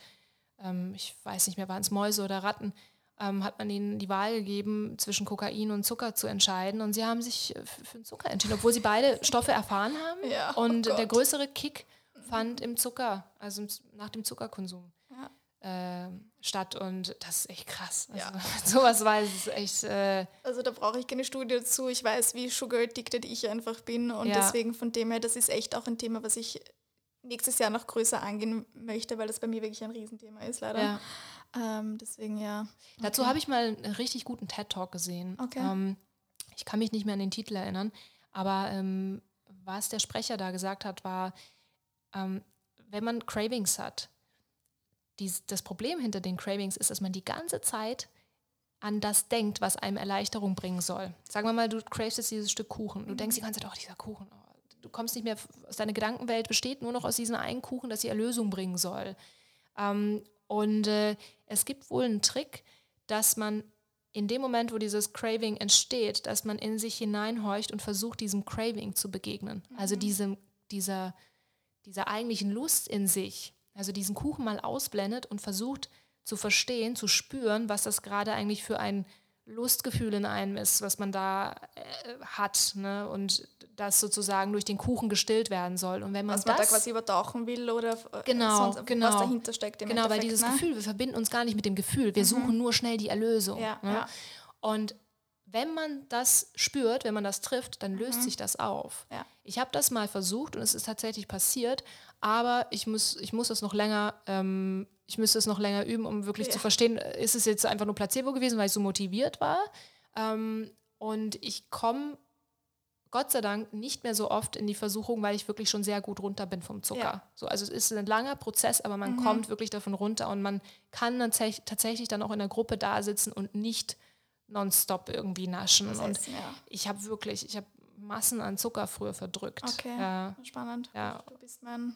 ähm, ich weiß nicht mehr, waren es Mäuse oder Ratten, ähm, hat man ihnen die Wahl gegeben, zwischen Kokain und Zucker zu entscheiden. Und sie haben sich für den Zucker entschieden, obwohl sie beide Stoffe erfahren haben. Ja, oh und Gott. der größere Kick fand im Zucker, also nach dem Zuckerkonsum. Äh, statt. Und das ist echt krass. Also, Ja. sowas weiß, ist echt. Äh, Also da brauche ich keine Studie dazu. Ich weiß, wie sugar addicted ich einfach bin und Ja. deswegen von dem her, das ist echt auch ein Thema, was ich nächstes Jahr noch größer angehen möchte, weil das bei mir wirklich ein Riesenthema ist, leider. ja. Ähm, deswegen ja. Dazu habe ich mal einen richtig guten TED-Talk gesehen. Okay. Ähm, ich kann mich nicht mehr an den Titel erinnern, aber ähm, was der Sprecher da gesagt hat, war, ähm, wenn man Cravings hat, dies, das Problem hinter den Cravings ist, dass man die ganze Zeit an das denkt, was einem Erleichterung bringen soll. Sagen wir mal, du cravest jetzt dieses Stück Kuchen. Du denkst die ganze Zeit, oh, dieser Kuchen. Oh. Du kommst nicht mehr, aus deiner Gedankenwelt besteht nur noch aus diesem einen Kuchen, das die Erlösung bringen soll. Ähm, und äh, es gibt wohl einen Trick, dass man in dem Moment, wo dieses Craving entsteht, dass man in sich hineinhorcht und versucht, diesem Craving zu begegnen. Also diesem, dieser, dieser eigentlichen Lust in sich, also diesen Kuchen mal ausblendet und versucht zu verstehen, zu spüren, was das gerade eigentlich für ein Lustgefühl in einem ist, was man da äh, hat. Ne? Und das sozusagen durch den Kuchen gestillt werden soll. Und wenn man Was man da das quasi übertauchen will oder Genau, sonst, genau. was dahinter steckt. Im Genau, weil dieses ne? Gefühl, wir verbinden uns gar nicht mit dem Gefühl. Wir suchen nur schnell die Erlösung. Ja, ne? ja. Und wenn man das spürt, wenn man das trifft, dann löst sich das auf. Mhm. Ja. Ich habe das mal versucht und es ist tatsächlich passiert, aber ich muss, ich muss das noch länger, ähm, ich müsste es noch länger üben, um wirklich Ja. zu verstehen, ist es jetzt einfach nur Placebo gewesen, weil ich so motiviert war. Ähm, und ich komme Gott sei Dank nicht mehr so oft in die Versuchung, weil ich wirklich schon sehr gut runter bin vom Zucker. Ja. Mhm. So, also es ist ein langer Prozess, aber man kommt wirklich davon runter und man kann dann tats- tatsächlich dann auch in der Gruppe da sitzen und nicht nonstop irgendwie naschen. Das und Essen, ja. ich habe wirklich, ich habe Massen an Zucker früher verdrückt. Okay, Ja, spannend. Ja. Du bist mein,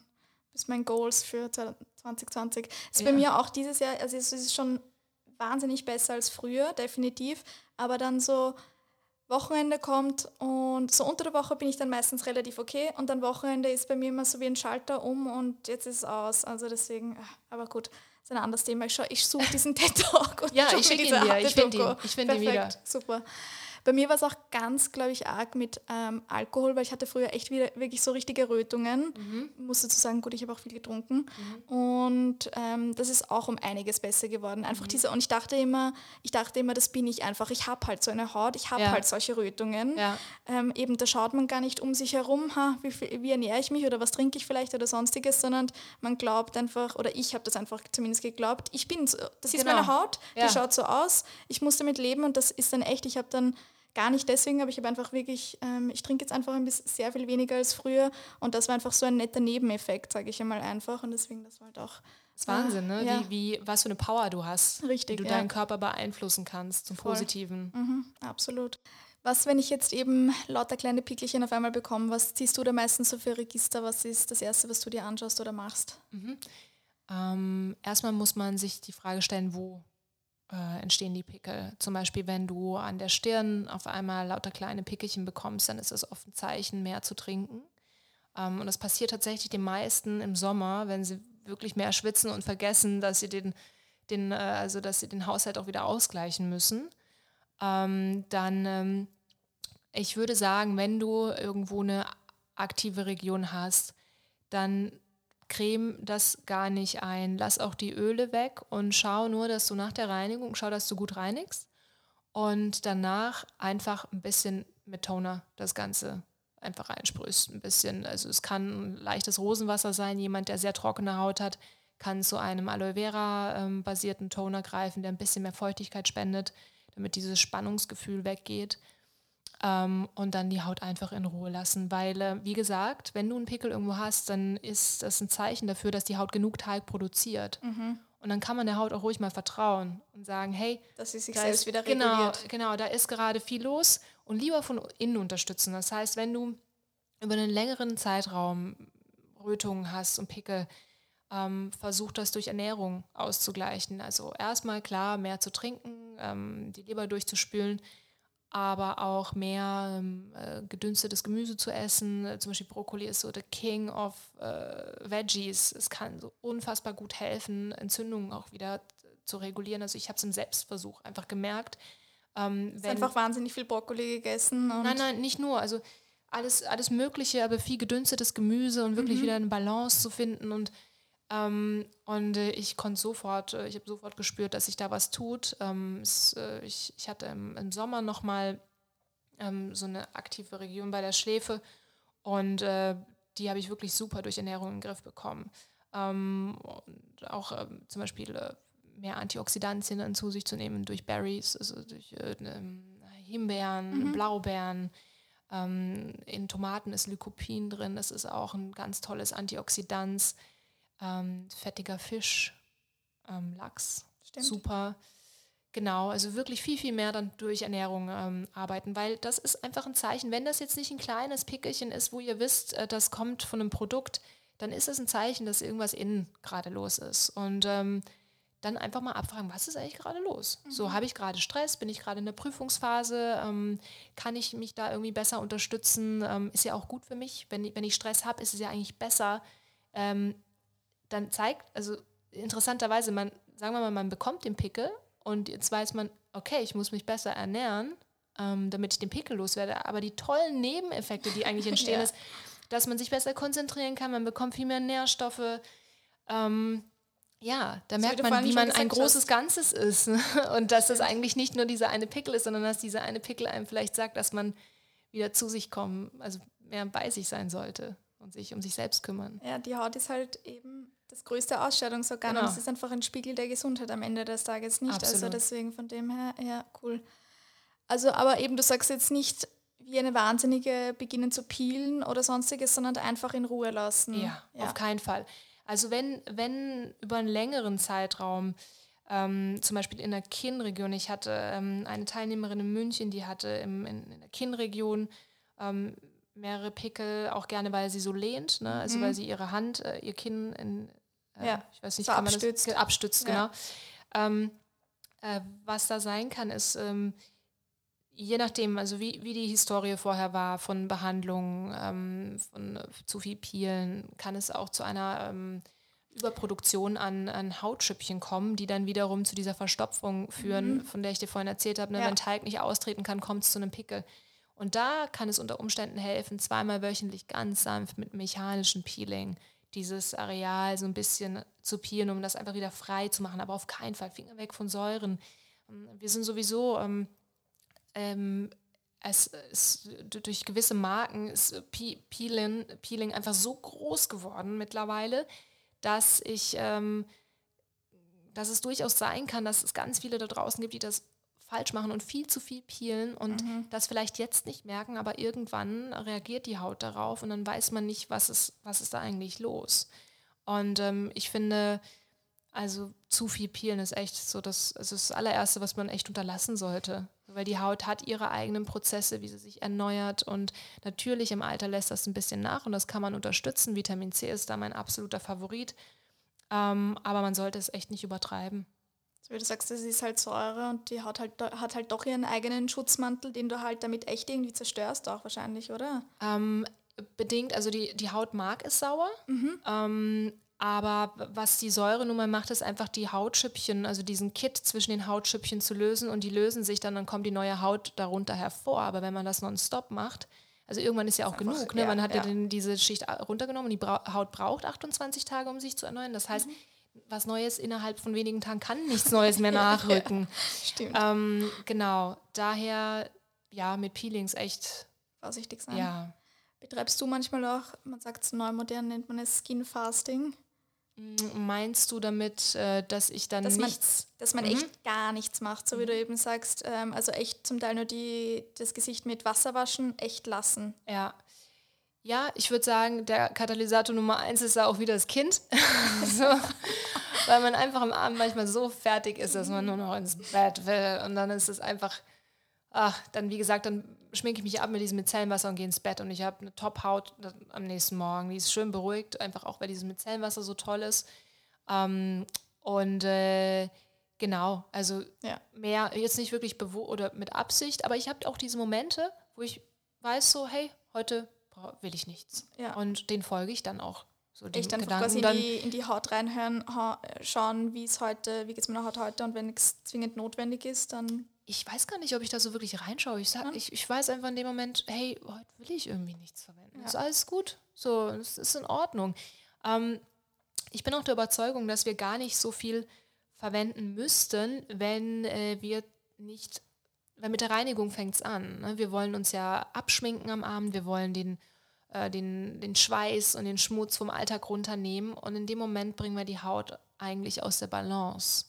bist mein Goals für 2020. Ist Ja. bei mir auch dieses Jahr, also es ist schon wahnsinnig besser als früher, definitiv. Aber dann so Wochenende kommt und so unter der Woche bin ich dann meistens relativ okay und dann Wochenende ist bei mir immer so wie ein Schalter um und jetzt ist es aus. Also deswegen, ah, aber gut, ist ein anderes Thema. Ich, schau- ich suche diesen TED-Talk und Ja, ich mir schick ihn dir. Ich find Doku. ihn. Ich find ihn wieder. Super. Bei mir war es auch ganz, glaube ich, arg mit ähm, Alkohol, weil ich hatte früher echt wieder, wirklich so richtige Rötungen. Mhm. Ich muss dazu sagen, gut, ich habe auch viel getrunken. Und ähm, das ist auch um einiges besser geworden. Einfach Mhm. diese, und ich dachte immer, ich dachte immer, das bin ich einfach. Ich habe halt so eine Haut, ich habe Ja. halt solche Rötungen. Ja. Ähm, eben, da schaut man gar nicht um sich herum, ha, wie, viel, wie ernähre ich mich oder was trinke ich vielleicht oder sonstiges, sondern man glaubt einfach, oder ich habe das einfach zumindest geglaubt, ich bin so, das ist Genau. meine Haut, Ja. die schaut so aus, ich muss damit leben und das ist dann echt, ich habe dann gar nicht deswegen, aber ich habe einfach wirklich, ähm, ich trinke jetzt einfach ein bisschen sehr viel weniger als früher und das war einfach so ein netter Nebeneffekt, sage ich einmal einfach und deswegen, das war halt auch Das ist Wahnsinn, ne? Ja. Wie, wie, was für eine Power du hast. Richtig, Wie du ja. deinen Körper beeinflussen kannst zum Voll. Positiven. Mhm, absolut. Was, wenn ich jetzt eben lauter kleine Pickelchen auf einmal bekomme, was ziehst du da meistens so für Register? Was ist das Erste, was du dir anschaust oder machst? Ähm, erstmal muss man sich die Frage stellen, wo äh, entstehen die Pickel. Zum Beispiel, wenn du an der Stirn auf einmal lauter kleine Pickelchen bekommst, dann ist das oft ein Zeichen, mehr zu trinken. Ähm, und das passiert tatsächlich den meisten im Sommer, wenn sie wirklich mehr schwitzen und vergessen, dass sie den, den, äh, also dass sie den Haushalt auch wieder ausgleichen müssen. Ähm, dann, ähm, ich würde sagen, wenn du irgendwo eine aktive Region hast, dann creme das gar nicht ein. Lass auch die Öle weg und schau nur, dass du nach der Reinigung, schau, dass du gut reinigst und danach einfach ein bisschen mit Toner das Ganze einfach reinsprühst. Ein bisschen, also es kann leichtes Rosenwasser sein. Jemand, der sehr trockene Haut hat, kann zu einem Aloe Vera ähm, Toner greifen, der ein bisschen mehr Feuchtigkeit spendet, damit dieses Spannungsgefühl weggeht ähm, und dann die Haut einfach in Ruhe lassen. Weil, äh, wie gesagt, wenn du einen Pickel irgendwo hast, dann ist das ein Zeichen dafür, dass die Haut genug Talg produziert. Und dann kann man der Haut auch ruhig mal vertrauen und sagen, hey, Dass sie sich da selbst ist, wieder genau, reguliert. genau, da ist gerade viel los und lieber von innen unterstützen. Das heißt, wenn du über einen längeren Zeitraum Rötungen hast und Pickel, ähm, versuch das durch Ernährung auszugleichen. Also erstmal klar, mehr zu trinken, ähm, die Leber durchzuspülen, aber auch mehr ähm, äh, gedünstetes Gemüse zu essen. Äh, Zum Beispiel Brokkoli ist so the king of äh, Veggies. Es kann so unfassbar gut helfen, Entzündungen auch wieder zu regulieren. Also ich habe es im Selbstversuch einfach gemerkt. Ähm, wenn, einfach wahnsinnig viel Brokkoli gegessen. nein, nein, nicht nur. Also alles, alles Mögliche, aber viel gedünstetes Gemüse und wirklich mhm. wieder eine Balance zu finden. Und, ähm, und äh, ich konnte sofort, äh, ich habe sofort gespürt, dass sich da was tut. Ähm, es, äh, ich, ich hatte im, im Sommer nochmal ähm, so eine aktive Region bei der Schläfe und äh, die habe ich wirklich super durch Ernährung in den Griff bekommen. Ähm, auch ähm, zum Beispiel äh, mehr Antioxidantien zu sich zu nehmen durch Berries, also durch äh, ne, Himbeeren, mhm. Blaubeeren. Ähm, in Tomaten ist Lycopin drin, das ist auch ein ganz tolles Antioxidant. Ähm, fettiger Fisch, ähm, Lachs, Stimmt. super. Genau, also wirklich viel, viel mehr dann durch Ernährung ähm, arbeiten, weil das ist einfach ein Zeichen. Wenn das jetzt nicht ein kleines Pickelchen ist, wo ihr wisst, äh, das kommt von einem Produkt, dann ist es ein Zeichen, dass irgendwas innen gerade los ist. Und ähm, dann einfach mal abfragen, was ist eigentlich gerade los? Mhm. So, habe ich gerade Stress? Bin ich gerade in der Prüfungsphase? Ähm, kann ich mich da irgendwie besser unterstützen? Ähm, ist ja auch gut für mich. Wenn, wenn ich Stress habe, ist es ja eigentlich besser. Dann zeigt, also interessanterweise, man, sagen wir mal, man bekommt den Pickel und jetzt weiß man, okay, ich muss mich besser ernähren, ähm, damit ich den Pickel loswerde. Aber die tollen Nebeneffekte, die eigentlich entstehen, ja. ist, dass man sich besser konzentrieren kann, man bekommt viel mehr Nährstoffe. Ähm, ja, da merkt man, wie man ein großes hast. Ganzes ist. Ne? Und dass das eigentlich nicht nur dieser eine Pickel ist, sondern dass dieser eine Pickel einem vielleicht sagt, dass man wieder zu sich kommen, also mehr bei sich sein sollte und sich um sich selbst kümmern. Ja, die Haut ist halt eben das größte Ausscheidungsorgan genau. und es ist einfach ein Spiegel der Gesundheit am Ende des Tages nicht. Also Absolut. Also deswegen von dem her, ja, cool. Also, aber eben, du sagst jetzt nicht wie eine Wahnsinnige beginnen zu peelen oder sonstiges, sondern einfach in Ruhe lassen. Ja, ja. auf keinen Fall. Also wenn, wenn über einen längeren Zeitraum, ähm, zum Beispiel in der Kinnregion, ich hatte ähm, eine Teilnehmerin in München, die hatte im, in, in der Kinnregion ähm, mehrere Pickel, auch gerne, weil sie so lehnt, ne? also mhm. weil sie ihre Hand, äh, ihr Kinn in, äh, ja. ich weiß nicht, so kann abstützt. man das abstützt, genau. Ähm, äh, was da sein kann, ist, ähm, je nachdem, also wie, wie die Historie vorher war von Behandlungen, ähm, von äh, zu viel Pielen, kann es auch zu einer ähm, Überproduktion an, an Hautschüppchen kommen, die dann wiederum zu dieser Verstopfung führen, mhm. von der ich dir vorhin erzählt habe. Ne? Ja. Wenn Teig nicht austreten kann, kommt es zu einem Pickel. Und da kann es unter Umständen helfen, zweimal wöchentlich ganz sanft mit mechanischen Peeling dieses Areal so ein bisschen zu peelen, um das einfach wieder frei zu machen. Aber auf keinen Fall Finger weg von Säuren. Ähm, wir sind sowieso ähm, ähm, es ist durch gewisse Marken ist Peeling, Peeling einfach so groß geworden mittlerweile, dass ich, ähm, dass es durchaus sein kann, dass es ganz viele da draußen gibt, die das falsch machen und viel zu viel peelen und mhm. das vielleicht jetzt nicht merken, aber irgendwann reagiert die Haut darauf und dann weiß man nicht, was ist, was ist da eigentlich los. Und ähm, ich finde, also zu viel peelen ist echt so das, also das allererste, was man echt unterlassen sollte. Weil die Haut hat ihre eigenen Prozesse, wie sie sich erneuert. Und natürlich im Alter lässt das ein bisschen nach und das kann man unterstützen. Vitamin C ist da mein absoluter Favorit. Ähm, aber man sollte es echt nicht übertreiben. So wie du sagst, das ist halt Säure und die Haut halt, hat halt doch ihren eigenen Schutzmantel, den du halt damit echt irgendwie zerstörst, auch wahrscheinlich, oder? Ähm, bedingt, also die, die Haut mag es sauer. Mhm. Ähm, aber was die Säure nun mal macht, ist einfach die Hautschüppchen, also diesen Kit zwischen den Hautschüppchen zu lösen und die lösen sich dann, dann kommt die neue Haut darunter hervor. Aber wenn man das nonstop macht, also irgendwann ist ja auch genug. Einfach, ne? Man hat ja, ja diese Schicht runtergenommen und die Bra Haut braucht 28 Tage, um sich zu erneuern. Das heißt, mhm. Was Neues innerhalb von wenigen Tagen kann nichts Neues mehr nachrücken. ja, stimmt. Ähm, genau, daher ja, mit Peelings echt vorsichtig sein. Ja. Betreibst du manchmal auch, man sagt es neu modern, nennt man es Skin Fasting? Meinst du damit, äh, dass ich dann dass nichts... Man, dass man mhm. echt gar nichts macht, so wie du eben sagst. Ähm, also echt zum Teil nur die, das Gesicht mit Wasser waschen, echt lassen. Ja. Ja, ich würde sagen, der Katalysator Nummer eins ist da auch wieder das Kind. so, weil man einfach am Abend manchmal so fertig ist, dass man nur noch ins Bett will. Und dann ist es einfach, ach, dann wie gesagt, dann schminke ich mich ab mit diesem Micellenwasser und gehe ins Bett und ich habe eine Top-Haut am nächsten Morgen. Die ist schön beruhigt, einfach auch weil dieses Micellenwasser so toll ist. Ähm, und äh, genau, also ja. mehr, jetzt nicht wirklich bewusst oder mit Absicht, aber ich habe auch diese Momente, wo ich weiß so, hey, heute will ich nichts. Ja. Und den folge ich dann auch. So Echt einfach quasi in die, in die Haut reinhören, ha schauen, wie es heute, wie geht es meiner Haut heute und wenn es zwingend notwendig ist, dann. Ich weiß gar nicht, ob ich da so wirklich reinschaue. Ich, sag, ja. ich, ich weiß einfach in dem Moment, hey, heute will ich irgendwie nichts verwenden. Ja. Ist alles gut. So, es ist in Ordnung. Ähm, ich bin auch der Überzeugung, dass wir gar nicht so viel verwenden müssten, wenn äh, wir nicht, weil mit der Reinigung fängt es an. Ne? Wir wollen uns ja abschminken am Abend, wir wollen den, äh, den, den Schweiß und den Schmutz vom Alltag runternehmen und in dem Moment bringen wir die Haut eigentlich aus der Balance,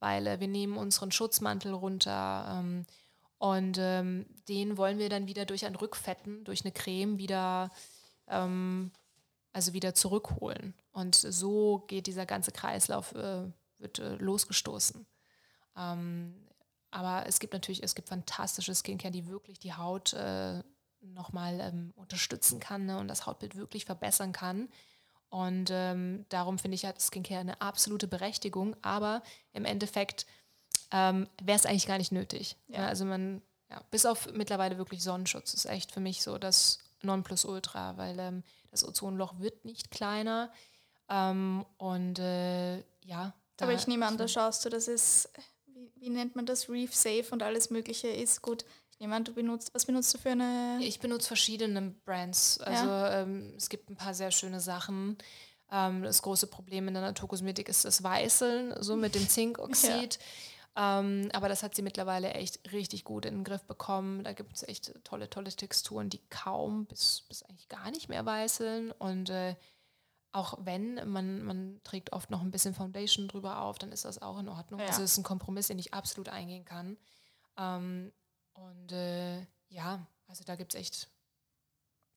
weil äh, wir nehmen unseren Schutzmantel runter ähm, und ähm, den wollen wir dann wieder durch ein Rückfetten, durch eine Creme wieder ähm, also wieder zurückholen. Und so geht dieser ganze Kreislauf, äh, wird äh, losgestoßen. Ähm, aber es gibt natürlich, es gibt fantastische Skincare, die wirklich die Haut äh, nochmal ähm, unterstützen kann ne, und das Hautbild wirklich verbessern kann. Und ähm, darum finde ich hat Skincare eine absolute Berechtigung, aber im Endeffekt ähm, wäre es eigentlich gar nicht nötig. Ja. Also man, ja, bis auf mittlerweile wirklich Sonnenschutz ist echt für mich so das Nonplusultra, weil ähm, das Ozonloch wird nicht kleiner. Ähm, und äh, ja. Aber ich nehme an, da schaust du, dass es, wie, wie, nennt man das, Reef Safe und alles Mögliche ist. Gut, an, du benutzt, was benutzt du für eine? Ich benutze verschiedene Brands. Also ja. ähm, es gibt ein paar sehr schöne Sachen. Ähm, das große Problem in der Naturkosmetik ist das Weißeln, so mit dem Zinkoxid. Ja. Ähm, aber das hat sie mittlerweile echt richtig gut in den Griff bekommen. Da gibt es echt tolle, tolle Texturen, die kaum bis, bis eigentlich gar nicht mehr weißeln. Und äh, auch wenn, man, man trägt oft noch ein bisschen Foundation drüber auf, dann ist das auch in Ordnung. Ja. Also es ist ein Kompromiss, den ich absolut eingehen kann. Ähm, und äh, ja, also da gibt es echt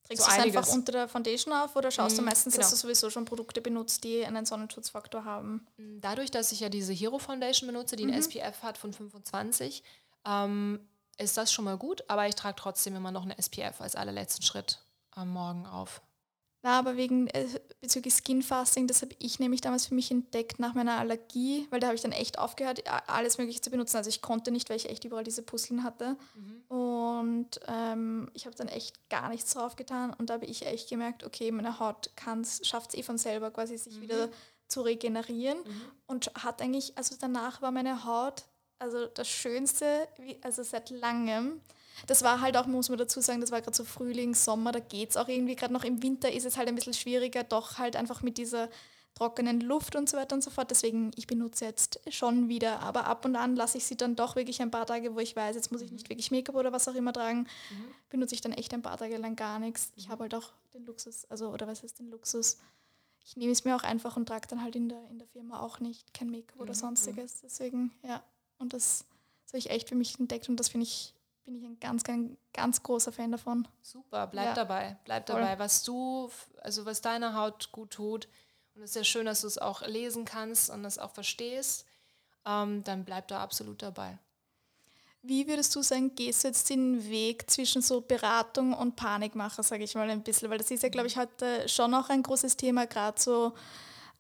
Trägst so du es einfach unter der Foundation auf oder schaust du mhm, meistens, genau. dass du sowieso schon Produkte benutzt, die einen Sonnenschutzfaktor haben? Mm, dadurch, dass ich ja diese Hero Foundation benutze, die mhm. ein SPF hat von 25, ähm, ist das schon mal gut, aber ich trage trotzdem immer noch eine SPF als allerletzten Schritt am Morgen auf. Na, aber wegen äh, bezüglich Skinfasting, das habe ich nämlich damals für mich entdeckt nach meiner Allergie, weil da habe ich dann echt aufgehört, alles Mögliche zu benutzen. Also ich konnte nicht, weil ich echt überall diese Pusteln hatte. Mhm. Und ähm, ich habe dann echt gar nichts drauf getan und da habe ich echt gemerkt, okay, meine Haut schafft es eh von selber quasi sich mhm. wieder zu regenerieren mhm. und hat eigentlich, also danach war meine Haut also das Schönste, wie, also seit langem. Das war halt auch, muss man dazu sagen, das war gerade so Frühling, Sommer, da geht es auch irgendwie gerade noch. Im Winter ist es halt ein bisschen schwieriger, doch halt einfach mit dieser trockenen Luft und so weiter und so fort. Deswegen, ich benutze jetzt schon wieder, aber ab und an lasse ich sie dann doch wirklich ein paar Tage, wo ich weiß, jetzt muss ich nicht mhm. wirklich Make-up oder was auch immer tragen, mhm. benutze ich dann echt ein paar Tage lang gar nichts. Ich mhm. habe halt auch den Luxus, also oder was heißt den Luxus? Ich nehme es mir auch einfach und trage dann halt in der, in der Firma auch nicht kein Make-up mhm. oder sonstiges. Deswegen, ja. Und das, das habe ich echt für mich entdeckt und das finde ich bin ich ein ganz, ganz, ganz großer Fan davon. Super, bleib ja. dabei. Bleib Voll. dabei. Was du, also was deiner Haut gut tut, und es ist ja schön, dass du es auch lesen kannst und es auch verstehst, ähm, dann bleib da absolut dabei. Wie würdest du sagen, gehst du jetzt den Weg zwischen so Beratung und Panikmacher, sage ich mal ein bisschen? Weil das ist ja, glaube ich, heute schon auch ein großes Thema, gerade so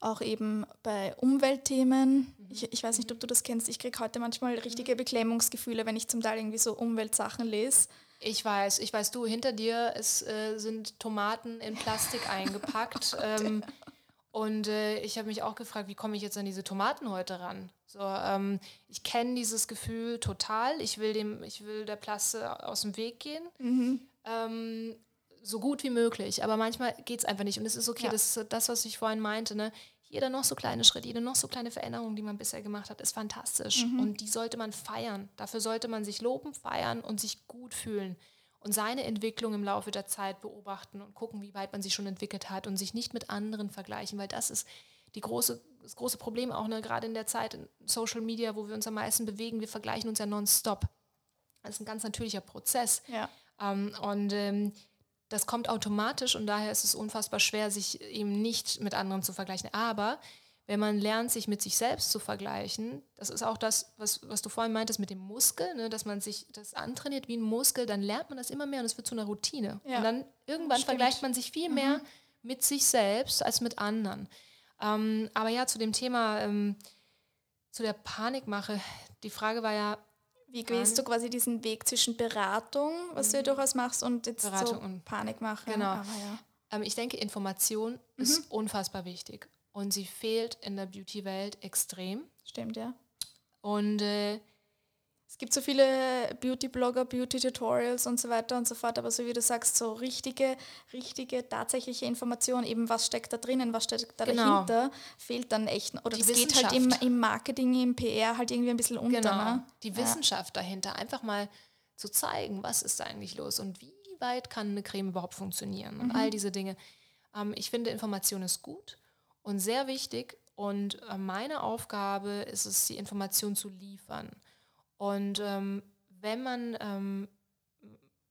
auch eben bei Umweltthemen. Mhm. Ich, ich weiß nicht, ob du das kennst. Ich kriege heute manchmal richtige Beklemmungsgefühle, wenn ich zum Teil irgendwie so Umweltsachen lese. Ich weiß, ich weiß, du, hinter dir ist, äh, sind Tomaten in Plastik eingepackt. oh Gott, ähm, ja. Und äh, ich habe mich auch gefragt, wie komme ich jetzt an diese Tomaten heute ran? So, ähm, ich kenne dieses Gefühl total. Ich will dem, ich will der Plaste aus dem Weg gehen. Mhm. Ähm, so gut wie möglich. Aber manchmal geht es einfach nicht. Und es ist okay, ja. das ist das, was ich vorhin meinte. Ne? Jeder noch so kleine Schritt, jede noch so kleine Veränderung, die man bisher gemacht hat, ist fantastisch. Mhm. Und die sollte man feiern. Dafür sollte man sich loben, feiern und sich gut fühlen. Und seine Entwicklung im Laufe der Zeit beobachten und gucken, wie weit man sich schon entwickelt hat und sich nicht mit anderen vergleichen, weil das ist die große, das große Problem auch, ne, gerade in der Zeit in Social Media, wo wir uns am meisten bewegen, wir vergleichen uns ja nonstop. Das ist ein ganz natürlicher Prozess. Ja. Ähm, und ähm, das kommt automatisch und daher ist es unfassbar schwer, sich eben nicht mit anderen zu vergleichen. Aber wenn man lernt, sich mit sich selbst zu vergleichen, das ist auch das, was, was du vorhin meintest mit dem Muskel, ne, dass man sich das antrainiert wie ein Muskel, dann lernt man das immer mehr und es wird zu einer Routine. Ja. Und dann irgendwann Stimmt. vergleicht man sich viel mehr mhm. mit sich selbst als mit anderen. Ähm, aber ja, zu dem Thema, ähm, zu der Panikmache, die Frage war ja, wie gehst du quasi diesen Weg zwischen Beratung, was mhm. du ja durchaus machst, und jetzt Beratung so und Panikmache? Genau. Aber ja. Ähm, ich denke, Information mhm. ist unfassbar wichtig und sie fehlt in der Beauty-Welt extrem. Stimmt, ja. Und äh, es gibt so viele Beauty-Blogger, Beauty-Tutorials und so weiter und so fort, aber so wie du sagst, so richtige, richtige, tatsächliche Information, eben was steckt da drinnen, was steckt da genau. dahinter, fehlt dann echt. Oder es geht halt im, im, Marketing, im PR halt irgendwie ein bisschen unter. Genau, ne? die Wissenschaft ja. dahinter, einfach mal zu zeigen, was ist da eigentlich los und wie weit kann eine Creme überhaupt funktionieren und mhm. all diese Dinge. Ähm, ich finde, Information ist gut und sehr wichtig und äh, meine Aufgabe ist es, die Information zu liefern. Und ähm, wenn man, ähm,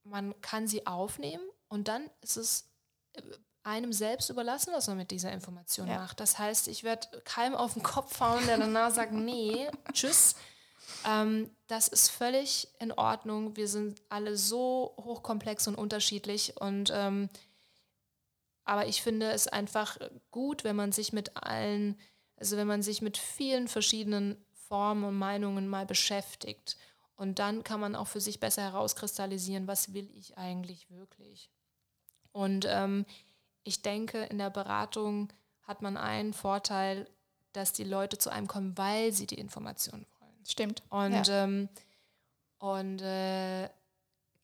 man kann sie aufnehmen und dann ist es äh, einem selbst überlassen, was man mit dieser Information ja. macht. Das heißt, ich werde keinem auf den Kopf hauen, der danach sagt, nee, tschüss. Ähm, das ist völlig in Ordnung. Wir sind alle so hochkomplex und unterschiedlich. Und ähm, aber ich finde es einfach gut, wenn man sich mit allen, also wenn man sich mit vielen verschiedenen Formen und Meinungen mal beschäftigt. Und dann kann man auch für sich besser herauskristallisieren, was will ich eigentlich wirklich. Und ähm, ich denke, in der Beratung hat man einen Vorteil, dass die Leute zu einem kommen, weil sie die Informationen wollen. Stimmt. Und, ja. ähm, und äh,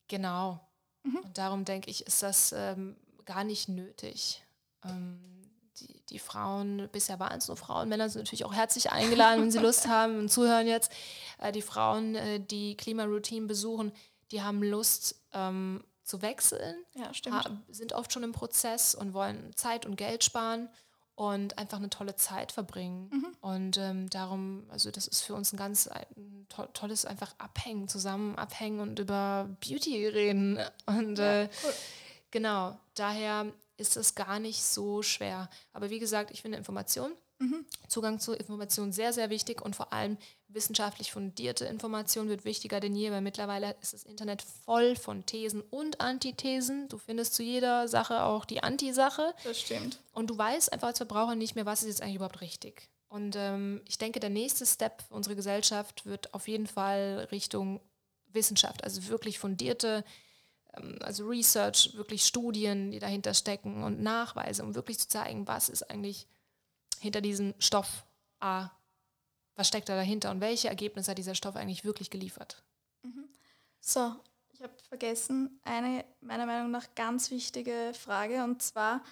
genau. Mhm. Und darum denke ich, ist das ähm, gar nicht nötig. Ähm, die, die Frauen, bisher waren es nur Frauen, Männer sind natürlich auch herzlich eingeladen, wenn sie Lust haben und zuhören jetzt. Äh, die Frauen, äh, die Klimaroutine besuchen, die haben Lust ähm, zu wechseln, ja, stimmt. sind oft schon im Prozess und wollen Zeit und Geld sparen und einfach eine tolle Zeit verbringen. Mhm. Und ähm, darum, also das ist für uns ein ganz ein to tolles einfach Abhängen, zusammen abhängen und über Beauty reden. Und ja, äh, cool. genau, daher ist es gar nicht so schwer. Aber wie gesagt, ich finde Information, mhm. Zugang zu Informationen sehr, sehr wichtig und vor allem wissenschaftlich fundierte Information wird wichtiger denn je, weil mittlerweile ist das Internet voll von Thesen und Antithesen. Du findest zu jeder Sache auch die Anti-Sache. Das stimmt. Und du weißt einfach als Verbraucher nicht mehr, was ist jetzt eigentlich überhaupt richtig. Und ähm, ich denke, der nächste Step für unsere Gesellschaft wird auf jeden Fall Richtung Wissenschaft, also wirklich fundierte also Research, wirklich Studien, die dahinter stecken und Nachweise, um wirklich zu zeigen, was ist eigentlich hinter diesem Stoff A, was steckt da dahinter und welche Ergebnisse hat dieser Stoff eigentlich wirklich geliefert. Mhm. So, ich habe vergessen, eine meiner Meinung nach ganz wichtige Frage und zwar,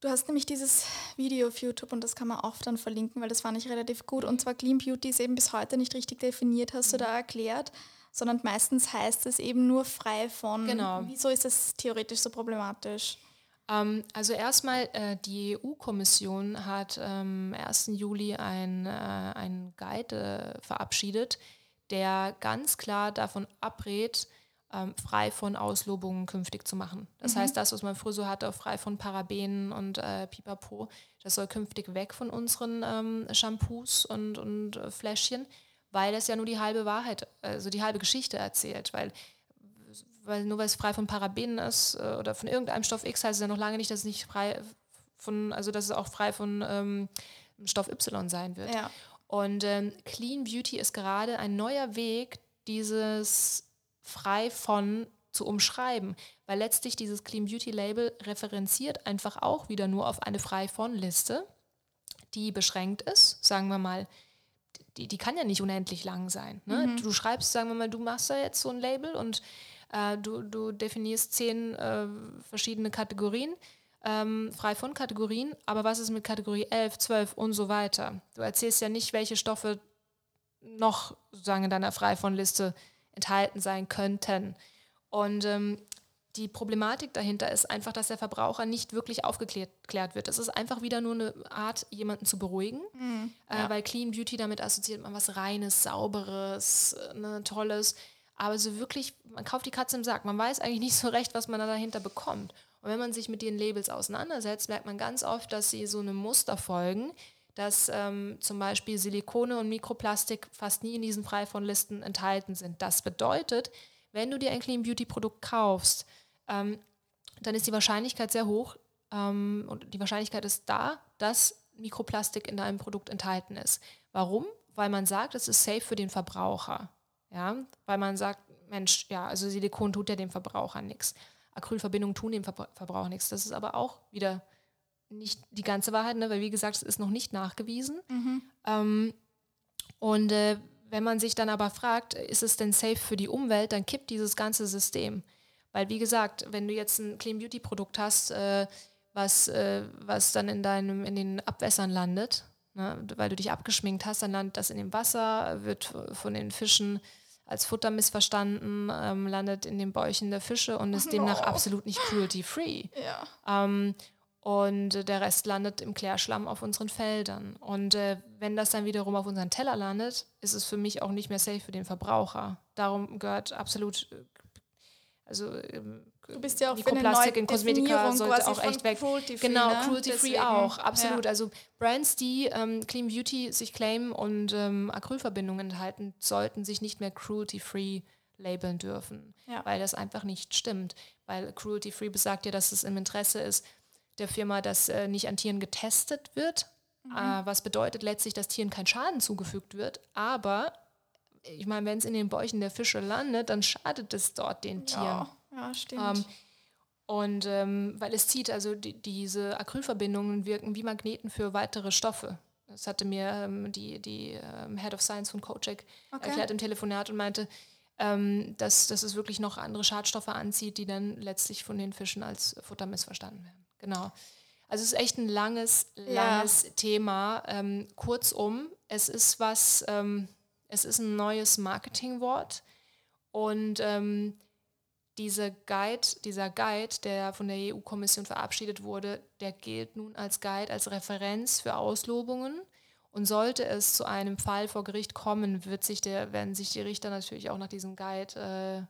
du hast nämlich dieses Video auf YouTube und das kann man auch dann verlinken, weil das fand ich relativ gut und zwar Clean Beauty ist eben bis heute nicht richtig definiert, hast du mhm. da erklärt sondern meistens heißt es eben nur frei von. Genau. Wieso ist das theoretisch so problematisch? Ähm, also erstmal, äh, die EU-Kommission hat am ähm, 1. Juli ein, äh, ein Guide äh, verabschiedet, der ganz klar davon abrät, ähm, frei von Auslobungen künftig zu machen. Das mhm. heißt, das, was man früher so hatte, frei von Parabenen und äh, Pipapo, das soll künftig weg von unseren ähm, Shampoos und, und äh, Fläschchen weil es ja nur die halbe Wahrheit, also die halbe Geschichte erzählt, weil weil nur weil es frei von Parabenen ist äh, oder von irgendeinem Stoff X heißt es ja noch lange nicht, dass es nicht frei von, also dass es auch frei von ähm, Stoff Y sein wird. Ja. Und ähm, Clean Beauty ist gerade ein neuer Weg, dieses frei von zu umschreiben, weil letztlich dieses Clean Beauty Label referenziert einfach auch wieder nur auf eine frei von Liste, die beschränkt ist, sagen wir mal die, die kann ja nicht unendlich lang sein. Ne? Mhm. Du schreibst, sagen wir mal, du machst da jetzt so ein Label und äh, du, du definierst zehn äh, verschiedene Kategorien, ähm, frei von Kategorien, aber was ist mit Kategorie 11, 12 und so weiter? Du erzählst ja nicht, welche Stoffe noch sozusagen in deiner frei von Liste enthalten sein könnten. Und ähm, die Problematik dahinter ist einfach, dass der Verbraucher nicht wirklich aufgeklärt wird. Es ist einfach wieder nur eine Art, jemanden zu beruhigen, mhm, ja. äh, weil Clean Beauty damit assoziiert man was Reines, Sauberes, ne, Tolles. Aber so wirklich, man kauft die Katze im Sack. Man weiß eigentlich nicht so recht, was man da dahinter bekommt. Und wenn man sich mit den Labels auseinandersetzt, merkt man ganz oft, dass sie so einem Muster folgen, dass ähm, zum Beispiel Silikone und Mikroplastik fast nie in diesen frei von Listen enthalten sind. Das bedeutet, wenn du dir ein Clean Beauty Produkt kaufst, ähm, dann ist die Wahrscheinlichkeit sehr hoch ähm, und die Wahrscheinlichkeit ist da, dass Mikroplastik in deinem Produkt enthalten ist. Warum? Weil man sagt, es ist safe für den Verbraucher. Ja? Weil man sagt, Mensch, ja, also Silikon tut ja dem Verbraucher nichts. Acrylverbindungen tun dem Verbrauch nichts. Das ist aber auch wieder nicht die ganze Wahrheit, ne? weil wie gesagt, es ist noch nicht nachgewiesen. Mhm. Ähm, und äh, wenn man sich dann aber fragt, ist es denn safe für die Umwelt, dann kippt dieses ganze System. Weil wie gesagt, wenn du jetzt ein Clean Beauty Produkt hast, äh, was, äh, was dann in deinem, in den Abwässern landet, ne? weil du dich abgeschminkt hast, dann landet das in dem Wasser, wird von den Fischen als Futter missverstanden, ähm, landet in den Bäuchen der Fische und ist demnach oh. absolut nicht cruelty-free. Ja. Ähm, und der Rest landet im Klärschlamm auf unseren Feldern. Und äh, wenn das dann wiederum auf unseren Teller landet, ist es für mich auch nicht mehr safe für den Verbraucher. Darum gehört absolut, äh, also ähm, Du bist ja auch Mikroplastik in Kosmetika sollte auch echt weg. Cruelty -free, genau, ne? cruelty-free auch, absolut. Ja. Also Brands, die ähm, Clean Beauty sich claimen und ähm, Acrylverbindungen enthalten, sollten sich nicht mehr cruelty-free labeln dürfen, ja. weil das einfach nicht stimmt. Weil cruelty-free besagt ja, dass es im Interesse ist der Firma, dass äh, nicht an Tieren getestet wird, mhm. äh, was bedeutet letztlich, dass Tieren kein Schaden zugefügt wird, aber ich meine, wenn es in den Bäuchen der Fische landet, dann schadet es dort den Tieren. Ja. Ja, stimmt. Ähm, und ähm, weil es zieht, also die, diese Acrylverbindungen wirken wie Magneten für weitere Stoffe. Das hatte mir ähm, die, die ähm, Head of Science von Kojak okay. erklärt im Telefonat und meinte, ähm, dass, dass es wirklich noch andere Schadstoffe anzieht, die dann letztlich von den Fischen als Futter missverstanden werden. Genau. Also es ist echt ein langes, langes ja. Thema. Ähm, kurzum, es ist was, es ist ein neues Marketingwort und diese Guide, dieser Guide, der von der EU-Kommission verabschiedet wurde, der gilt nun als Guide, als Referenz für Auslobungen. Und sollte es zu einem Fall vor Gericht kommen, wird sich der, werden sich die Richter natürlich auch nach diesem Guide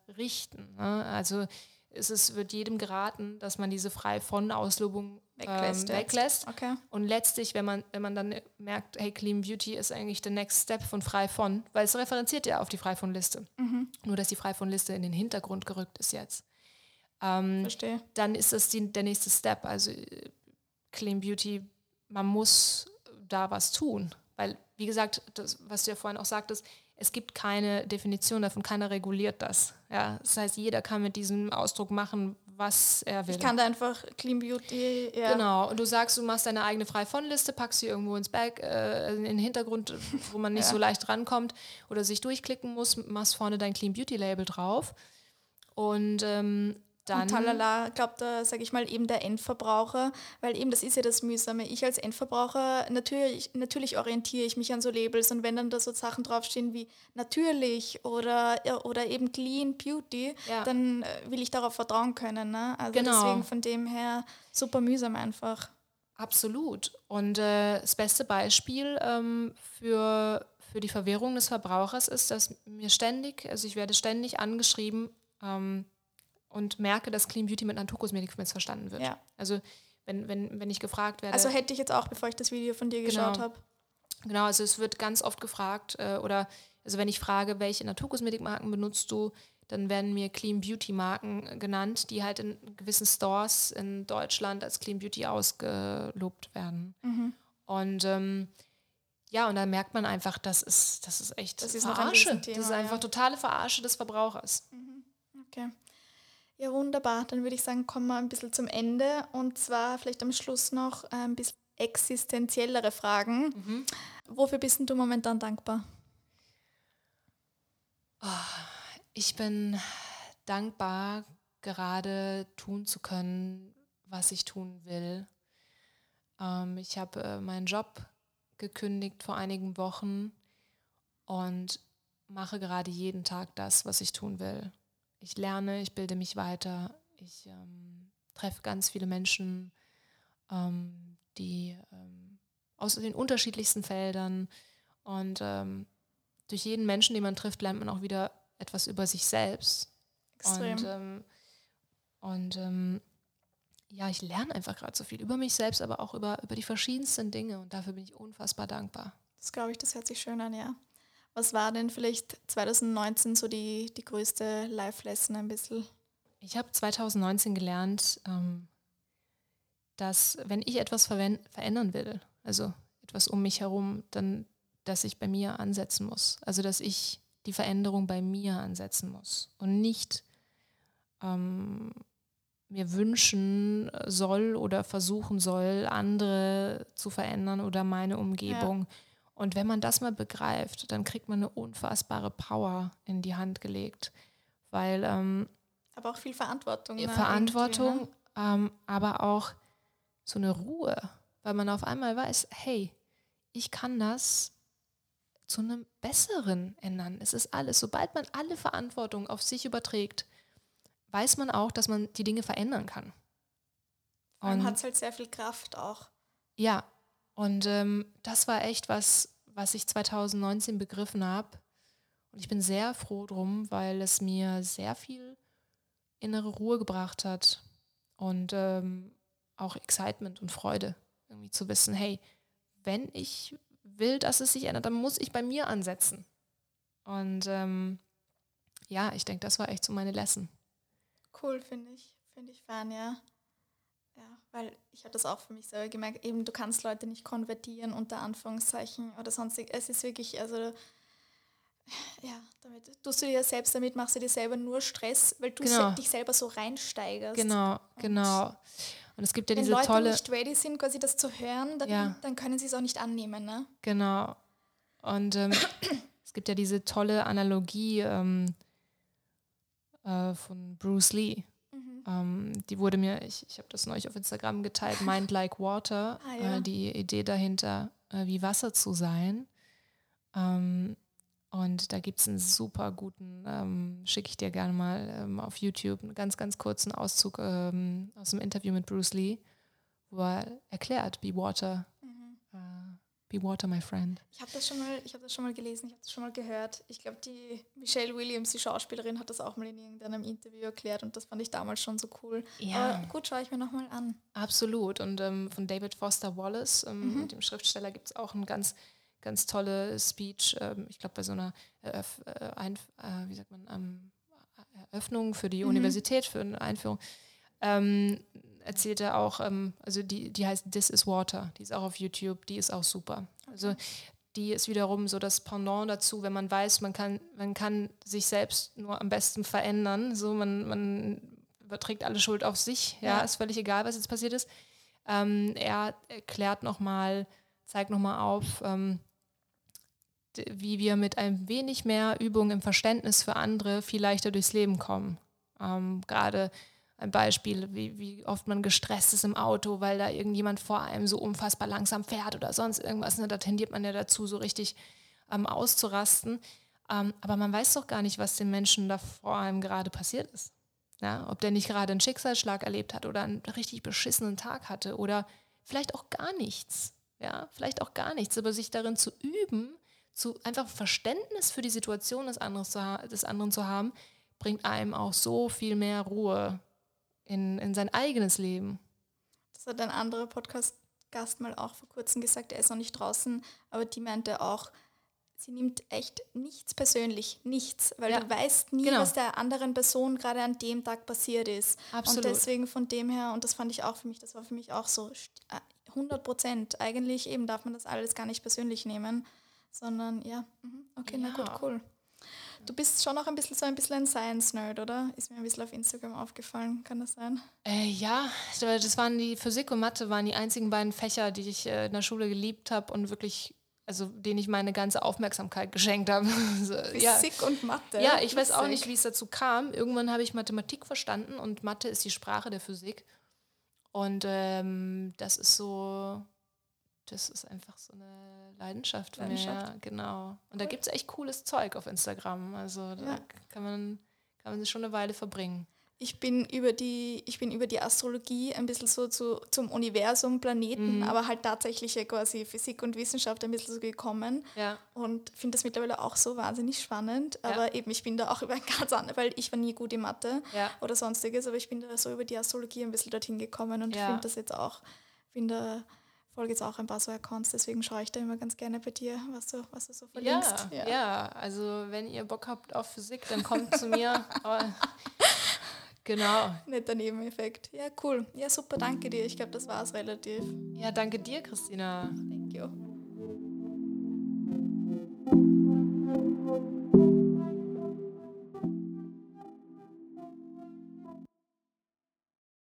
äh, richten. Ne? Also ist es wird jedem geraten, dass man diese frei von Auslobung weglässt. Ähm, weglässt. Okay. Und letztlich, wenn man, wenn man dann merkt, hey, Clean Beauty ist eigentlich der Next Step von frei von, weil es referenziert ja auf die frei von Liste. Mhm. Nur, dass die frei von Liste in den Hintergrund gerückt ist jetzt. Ähm, Verstehe. Dann ist das die, der nächste Step. Also Clean Beauty, man muss da was tun. Weil, wie gesagt, das, was du ja vorhin auch sagtest, es gibt keine Definition davon, keiner reguliert das. Ja, das heißt, jeder kann mit diesem Ausdruck machen, was er will. Ich kann da einfach Clean Beauty. Ja. Genau, und du sagst, du machst deine eigene frei von Liste, packst sie irgendwo ins Bag, äh, in den Hintergrund, wo man nicht ja. so leicht rankommt oder sich durchklicken muss, machst vorne dein Clean Beauty Label drauf. Und ähm, dann und talala, glaubt da, sage ich mal, eben der Endverbraucher, weil eben das ist ja das Mühsame. Ich als Endverbraucher, natürlich, natürlich orientiere ich mich an so Labels und wenn dann da so Sachen draufstehen wie natürlich oder, oder eben Clean Beauty, ja. dann äh, will ich darauf vertrauen können. Ne? Also genau. deswegen von dem her super mühsam einfach. Absolut. Und äh, das beste Beispiel ähm, für, für die Verwirrung des Verbrauchers ist, dass mir ständig, also ich werde ständig angeschrieben, ähm, und merke, dass Clean Beauty mit Naturkosmetik missverstanden wird. Ja. Also wenn, wenn, wenn ich gefragt werde. Also hätte ich jetzt auch, bevor ich das Video von dir genau. geschaut habe. Genau, also es wird ganz oft gefragt, äh, oder also wenn ich frage, welche Naturkosmetikmarken benutzt du, dann werden mir Clean Beauty Marken genannt, die halt in gewissen Stores in Deutschland als Clean Beauty ausgelobt werden. Mhm. Und ähm, ja, und da merkt man einfach, das ist, das ist echt das ist Verarsche. Ein Thema, das ist einfach ja. totale Verarsche des Verbrauchers. Mhm. Okay. Ja, wunderbar. Dann würde ich sagen, kommen wir ein bisschen zum Ende und zwar vielleicht am Schluss noch ein bisschen existenziellere Fragen. Mhm. Wofür bist du momentan dankbar? Oh, ich bin dankbar, gerade tun zu können, was ich tun will. Ähm, ich habe äh, meinen Job gekündigt vor einigen Wochen und mache gerade jeden Tag das, was ich tun will ich lerne, ich bilde mich weiter, ich ähm, treffe ganz viele Menschen, ähm, die ähm, aus den unterschiedlichsten Feldern und ähm, durch jeden Menschen, den man trifft, lernt man auch wieder etwas über sich selbst. Extrem. Und, ähm, und ja, ich lerne einfach gerade so viel über mich selbst, aber auch über, über die verschiedensten Dinge und dafür bin ich unfassbar dankbar. Das glaube ich, das hört sich schön an, ja. Was war denn vielleicht 2019 so die, die größte Life-Lesson ein bisschen? Ich habe 2019 gelernt, ähm, dass wenn ich etwas verändern will, also etwas um mich herum, dann, dass ich bei mir ansetzen muss. Also dass ich die Veränderung bei mir ansetzen muss und nicht ähm, mir wünschen soll oder versuchen soll, andere zu verändern oder meine Umgebung. Ja. Und wenn man das mal begreift, dann kriegt man eine unfassbare Power in die Hand gelegt. Weil. Ähm, aber auch viel Verantwortung. Ne? Verantwortung, ne? ähm, aber auch so eine Ruhe, weil man auf einmal weiß, hey, ich kann das zu einem Besseren ändern. Es ist alles. Sobald man alle Verantwortung auf sich überträgt, weiß man auch, dass man die Dinge verändern kann. Und man hat halt sehr viel Kraft auch. Ja, und ähm, das war echt was, was ich 2019 begriffen habe. Und ich bin sehr froh drum, weil es mir sehr viel innere Ruhe gebracht hat und ähm, auch Excitement und Freude, irgendwie zu wissen, hey, wenn ich will, dass es sich ändert, dann muss ich bei mir ansetzen. Und ähm, ja, ich denke, das war echt so meine Lesson. Cool, finde ich. Finde ich fern, ja. Weil ich habe das auch für mich selber gemerkt, eben du kannst Leute nicht konvertieren unter Anführungszeichen oder sonstig. Es ist wirklich, also ja, damit tust du dir selbst, damit machst du dir selber nur Stress, weil du genau. dich selber so reinsteigerst. Genau, genau. Und es gibt ja Wenn diese Leute tolle. nicht ready sind, quasi das zu hören, dann, ja. dann können sie es auch nicht annehmen, ne? Genau. Und ähm, es gibt ja diese tolle Analogie ähm, äh, von Bruce Lee. Ähm, die wurde mir, ich, ich habe das neulich auf Instagram geteilt, Mind Like Water, ah, ja. äh, die Idee dahinter, äh, wie Wasser zu sein. Ähm, und da gibt es einen super guten, ähm, schicke ich dir gerne mal ähm, auf YouTube, einen ganz, ganz kurzen Auszug ähm, aus dem Interview mit Bruce Lee, wo er erklärt, Be Water, Be Water, my friend. Ich habe das, schon mal, hab das schon mal gelesen, ich habe das schon mal gehört. Ich glaube, die Michelle Williams, die Schauspielerin, hat das auch mal in irgendeinem Interview erklärt und das fand ich damals schon so cool. Ja. Aber gut, schaue ich mir nochmal an. Absolut. Und ähm, von David Foster Wallace, ähm, mhm. dem Schriftsteller, gibt es auch einen ganz ganz tolle Speech, ähm, ich glaube bei so einer Eröff äh, Ein äh, wie sagt man, ähm, Eröffnung für die mhm. Universität, für eine Einführung, ähm, erzählt er auch, ähm, also die, die heißt This is Water, die ist auch auf YouTube, die ist auch super. Also die ist wiederum so das Pendant dazu, wenn man weiß, man kann, man kann sich selbst nur am besten verändern, so man, man überträgt alle Schuld auf sich, ja, ja. ist völlig egal, was jetzt passiert ist. Ähm, er erklärt nochmal, zeigt nochmal auf, ähm, wie wir mit ein wenig mehr Übung im Verständnis für andere viel leichter durchs Leben kommen. Ähm, Gerade ein Beispiel, wie, wie, oft man gestresst ist im Auto, weil da irgendjemand vor einem so unfassbar langsam fährt oder sonst irgendwas. Ne? Da tendiert man ja dazu, so richtig ähm, auszurasten. Ähm, aber man weiß doch gar nicht, was den Menschen da vor einem gerade passiert ist. Ja? Ob der nicht gerade einen Schicksalsschlag erlebt hat oder einen richtig beschissenen Tag hatte oder vielleicht auch gar nichts. Ja, vielleicht auch gar nichts, aber sich darin zu üben, zu einfach Verständnis für die Situation des, zu des anderen zu haben, bringt einem auch so viel mehr Ruhe in, in sein eigenes Leben. Das hat ein anderer Podcast-Gast mal auch vor kurzem gesagt, er ist noch nicht draußen, aber die meinte auch, sie nimmt echt nichts persönlich, nichts, weil ja, du weißt nie, genau. was der anderen Person gerade an dem Tag passiert ist. Absolut. Und deswegen von dem her, und das fand ich auch für mich, das war für mich auch so 100 Prozent. Eigentlich eben darf man das alles gar nicht persönlich nehmen sondern ja, mhm, okay, ja. na gut, cool. Du bist schon auch ein bisschen so ein bisschen ein Science-Nerd, oder? Ist mir ein bisschen auf Instagram aufgefallen, kann das sein? Äh, ja, das waren die Physik und Mathe waren die einzigen beiden Fächer, die ich äh, in der Schule geliebt habe und wirklich, also denen ich meine ganze Aufmerksamkeit geschenkt habe. so, Physik ja. und Mathe. Ja, ich weiß auch nicht, wie es dazu kam. Irgendwann habe ich Mathematik verstanden und Mathe ist die Sprache der Physik. Und ähm, das ist so, das ist einfach so eine Leidenschaft von Leidenschaft. mir. Ja, genau. Und cool. da gibt es echt cooles Zeug auf Instagram. Also da ja. kann, man, kann man sich schon eine Weile verbringen. Ich bin über die, ich bin über die Astrologie ein bisschen so zu, zum Universum, Planeten, mhm. aber halt tatsächlich quasi Physik und Wissenschaft ein bisschen so gekommen. Ja. Und finde das mittlerweile auch so wahnsinnig spannend. Aber ja. eben, ich bin da auch über ein ganz anderes, weil ich war nie gut in Mathe ja. oder sonstiges, aber ich bin da so über die Astrologie ein bisschen dorthin gekommen und finde das jetzt auch, bin da folge jetzt auch ein paar so Accounts, deswegen schaue ich da immer ganz gerne bei dir, was du, was du so verlinkst. Ja, ja, ja. also wenn ihr Bock habt auf Physik, dann kommt zu mir. genau. Netter Nebeneffekt. Ja, cool. Ja, super, danke dir. Ich glaube, das war es relativ. Ja, danke dir, Christina. Danke.